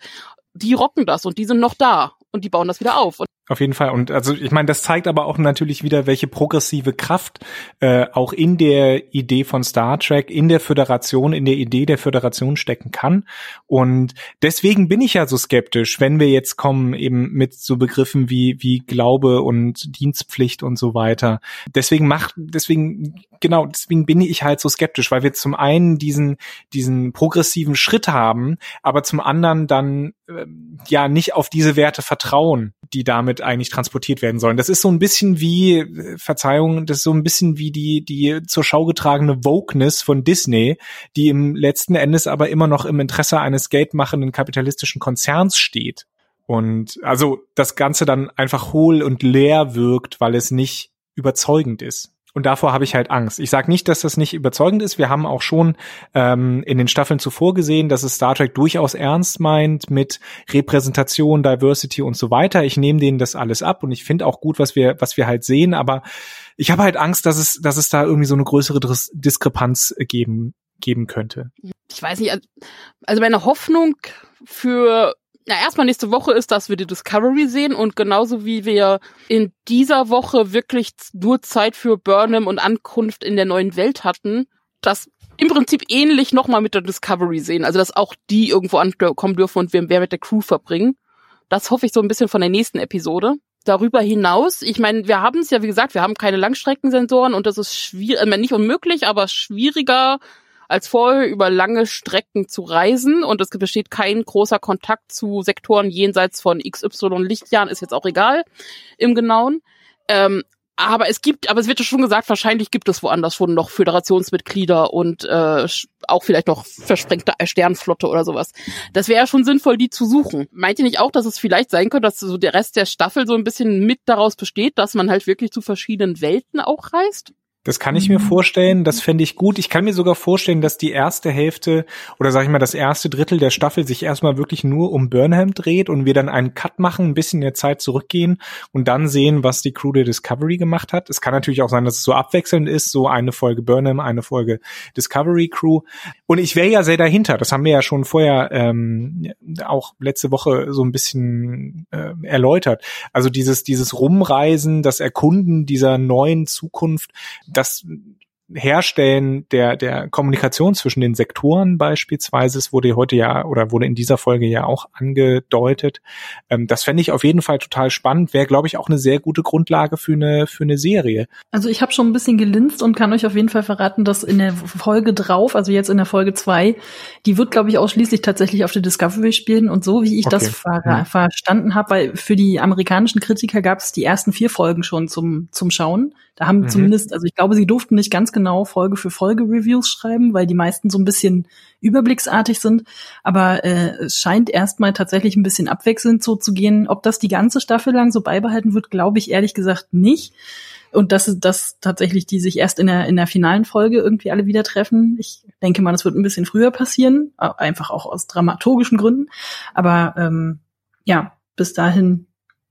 die rocken das und die sind noch da und die bauen das wieder auf.
Auf jeden Fall. Und also ich meine, das zeigt aber auch natürlich wieder, welche progressive Kraft äh, auch in der Idee von Star Trek, in der Föderation, in der Idee der Föderation stecken kann. Und deswegen bin ich ja so skeptisch, wenn wir jetzt kommen eben mit so Begriffen wie wie Glaube und Dienstpflicht und so weiter. Deswegen macht, deswegen genau, deswegen bin ich halt so skeptisch, weil wir zum einen diesen diesen progressiven Schritt haben, aber zum anderen dann ja nicht auf diese Werte vertrauen, die damit eigentlich transportiert werden sollen. Das ist so ein bisschen wie, äh, Verzeihung, das ist so ein bisschen wie die, die zur Schau getragene Wokeness von Disney, die im letzten Endes aber immer noch im Interesse eines geldmachenden kapitalistischen Konzerns steht. Und also das Ganze dann einfach hohl und leer wirkt, weil es nicht überzeugend ist. Und davor habe ich halt Angst. Ich sage nicht, dass das nicht überzeugend ist. Wir haben auch schon ähm, in den Staffeln zuvor gesehen, dass es Star Trek durchaus ernst meint mit Repräsentation, Diversity und so weiter. Ich nehme denen das alles ab und ich finde auch gut, was wir, was wir halt sehen. Aber ich habe halt Angst, dass es, dass es da irgendwie so eine größere Dis Diskrepanz geben geben könnte.
Ich weiß nicht, also meine Hoffnung für na, erstmal nächste Woche ist, dass wir die Discovery sehen und genauso wie wir in dieser Woche wirklich nur Zeit für Burnham und Ankunft in der neuen Welt hatten, das im Prinzip ähnlich nochmal mit der Discovery sehen. Also, dass auch die irgendwo ankommen dürfen und wir mehr mit der Crew verbringen. Das hoffe ich so ein bisschen von der nächsten Episode. Darüber hinaus, ich meine, wir haben es ja, wie gesagt, wir haben keine Langstreckensensoren und das ist schwierig, äh, nicht unmöglich, aber schwieriger, als vorher über lange Strecken zu reisen und es besteht kein großer Kontakt zu Sektoren jenseits von XY Lichtjahren, ist jetzt auch egal im Genauen. Ähm, aber es gibt, aber es wird ja schon gesagt, wahrscheinlich gibt es woanders schon noch Föderationsmitglieder und äh, auch vielleicht noch versprengte Sternflotte oder sowas. Das wäre ja schon sinnvoll, die zu suchen. Meint ihr nicht auch, dass es vielleicht sein könnte, dass so der Rest der Staffel so ein bisschen mit daraus besteht, dass man halt wirklich zu verschiedenen Welten auch reist?
Das kann ich mir mhm. vorstellen, das fände ich gut. Ich kann mir sogar vorstellen, dass die erste Hälfte oder sag ich mal das erste Drittel der Staffel sich erstmal wirklich nur um Burnham dreht und wir dann einen Cut machen, ein bisschen in der Zeit zurückgehen und dann sehen, was die Crew der Discovery gemacht hat. Es kann natürlich auch sein, dass es so abwechselnd ist, so eine Folge Burnham, eine Folge Discovery Crew. Und ich wäre ja sehr dahinter. Das haben wir ja schon vorher ähm, auch letzte Woche so ein bisschen äh, erläutert. Also dieses dieses Rumreisen, das Erkunden dieser neuen Zukunft das Herstellen der, der Kommunikation zwischen den Sektoren beispielsweise, es wurde heute ja oder wurde in dieser Folge ja auch angedeutet. Ähm, das fände ich auf jeden Fall total spannend. Wäre, glaube ich, auch eine sehr gute Grundlage für eine, für eine Serie.
Also ich habe schon ein bisschen gelinst und kann euch auf jeden Fall verraten, dass in der Folge drauf, also jetzt in der Folge zwei, die wird, glaube ich, ausschließlich tatsächlich auf der Discovery spielen. Und so wie ich okay. das ver ja. verstanden habe, weil für die amerikanischen Kritiker gab es die ersten vier Folgen schon zum, zum Schauen. Da haben mhm. zumindest, also ich glaube, sie durften nicht ganz genau Folge für Folge Reviews schreiben, weil die meisten so ein bisschen überblicksartig sind. Aber äh, es scheint erstmal tatsächlich ein bisschen abwechselnd so zu gehen. Ob das die ganze Staffel lang so beibehalten wird, glaube ich ehrlich gesagt nicht. Und dass das tatsächlich die sich erst in der, in der finalen Folge irgendwie alle wieder treffen. Ich denke mal, das wird ein bisschen früher passieren, einfach auch aus dramaturgischen Gründen. Aber ähm, ja, bis dahin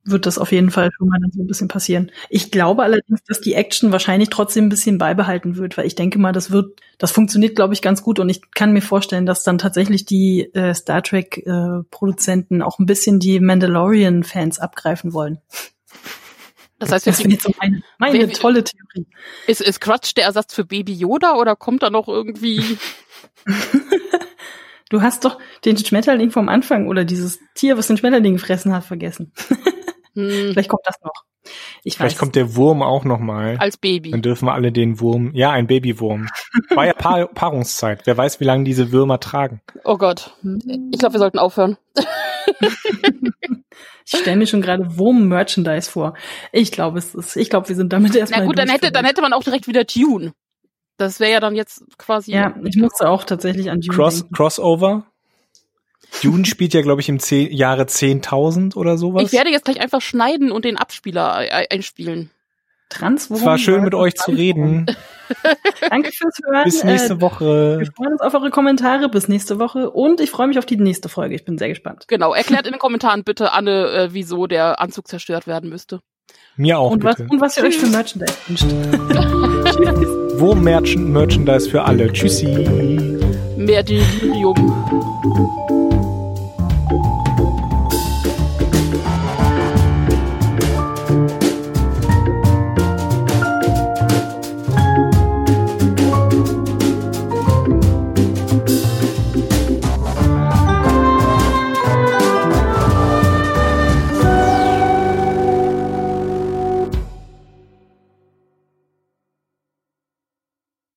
wird das auf jeden Fall schon mal dann so ein bisschen passieren. Ich glaube allerdings, dass die Action wahrscheinlich trotzdem ein bisschen beibehalten wird, weil ich denke mal, das wird, das funktioniert, glaube ich, ganz gut und ich kann mir vorstellen, dass dann tatsächlich die äh, Star Trek äh, Produzenten auch ein bisschen die Mandalorian Fans abgreifen wollen.
Das heißt, das
jetzt so meine, meine Baby, tolle Theorie.
Ist, ist Crutch der Ersatz für Baby Yoda oder kommt da noch irgendwie
Du hast doch den Schmetterling vom Anfang oder dieses Tier, was den Schmetterling gefressen hat, vergessen. Hm. Vielleicht kommt das noch.
Ich Vielleicht weiß. kommt der Wurm auch noch mal.
Als Baby.
Dann dürfen wir alle den Wurm. Ja, ein Babywurm. War ja Paar Paarungszeit. Wer weiß, wie lange diese Würmer tragen.
Oh Gott. Ich glaube, wir sollten aufhören.
ich stelle mir schon gerade Wurm-Merchandise vor. Ich glaube, es ist. Ich glaube, wir sind damit erstmal.
Na gut, dann hätte, dann hätte man auch direkt wieder Tune. Das wäre ja dann jetzt quasi.
Ja, ich musste auch tatsächlich an
Dune Cross, denken. Crossover. Dune spielt ja, glaube ich, im zehn, Jahre 10.000 oder sowas.
Ich werde jetzt gleich einfach schneiden und den Abspieler einspielen.
Transworum.
Es war schön mit euch zu reden.
Danke fürs Hören.
Bis nächste Woche.
Wir freuen uns auf eure Kommentare. Bis nächste Woche. Und ich freue mich auf die nächste Folge. Ich bin sehr gespannt.
Genau. Erklärt in den Kommentaren bitte, Anne, äh, wieso der Anzug zerstört werden müsste.
Mir auch.
Und,
bitte.
Was, und was ihr euch für Merchandise wünscht.
Wo Merchandise für alle. Tschüssi.
Mehr Delirium.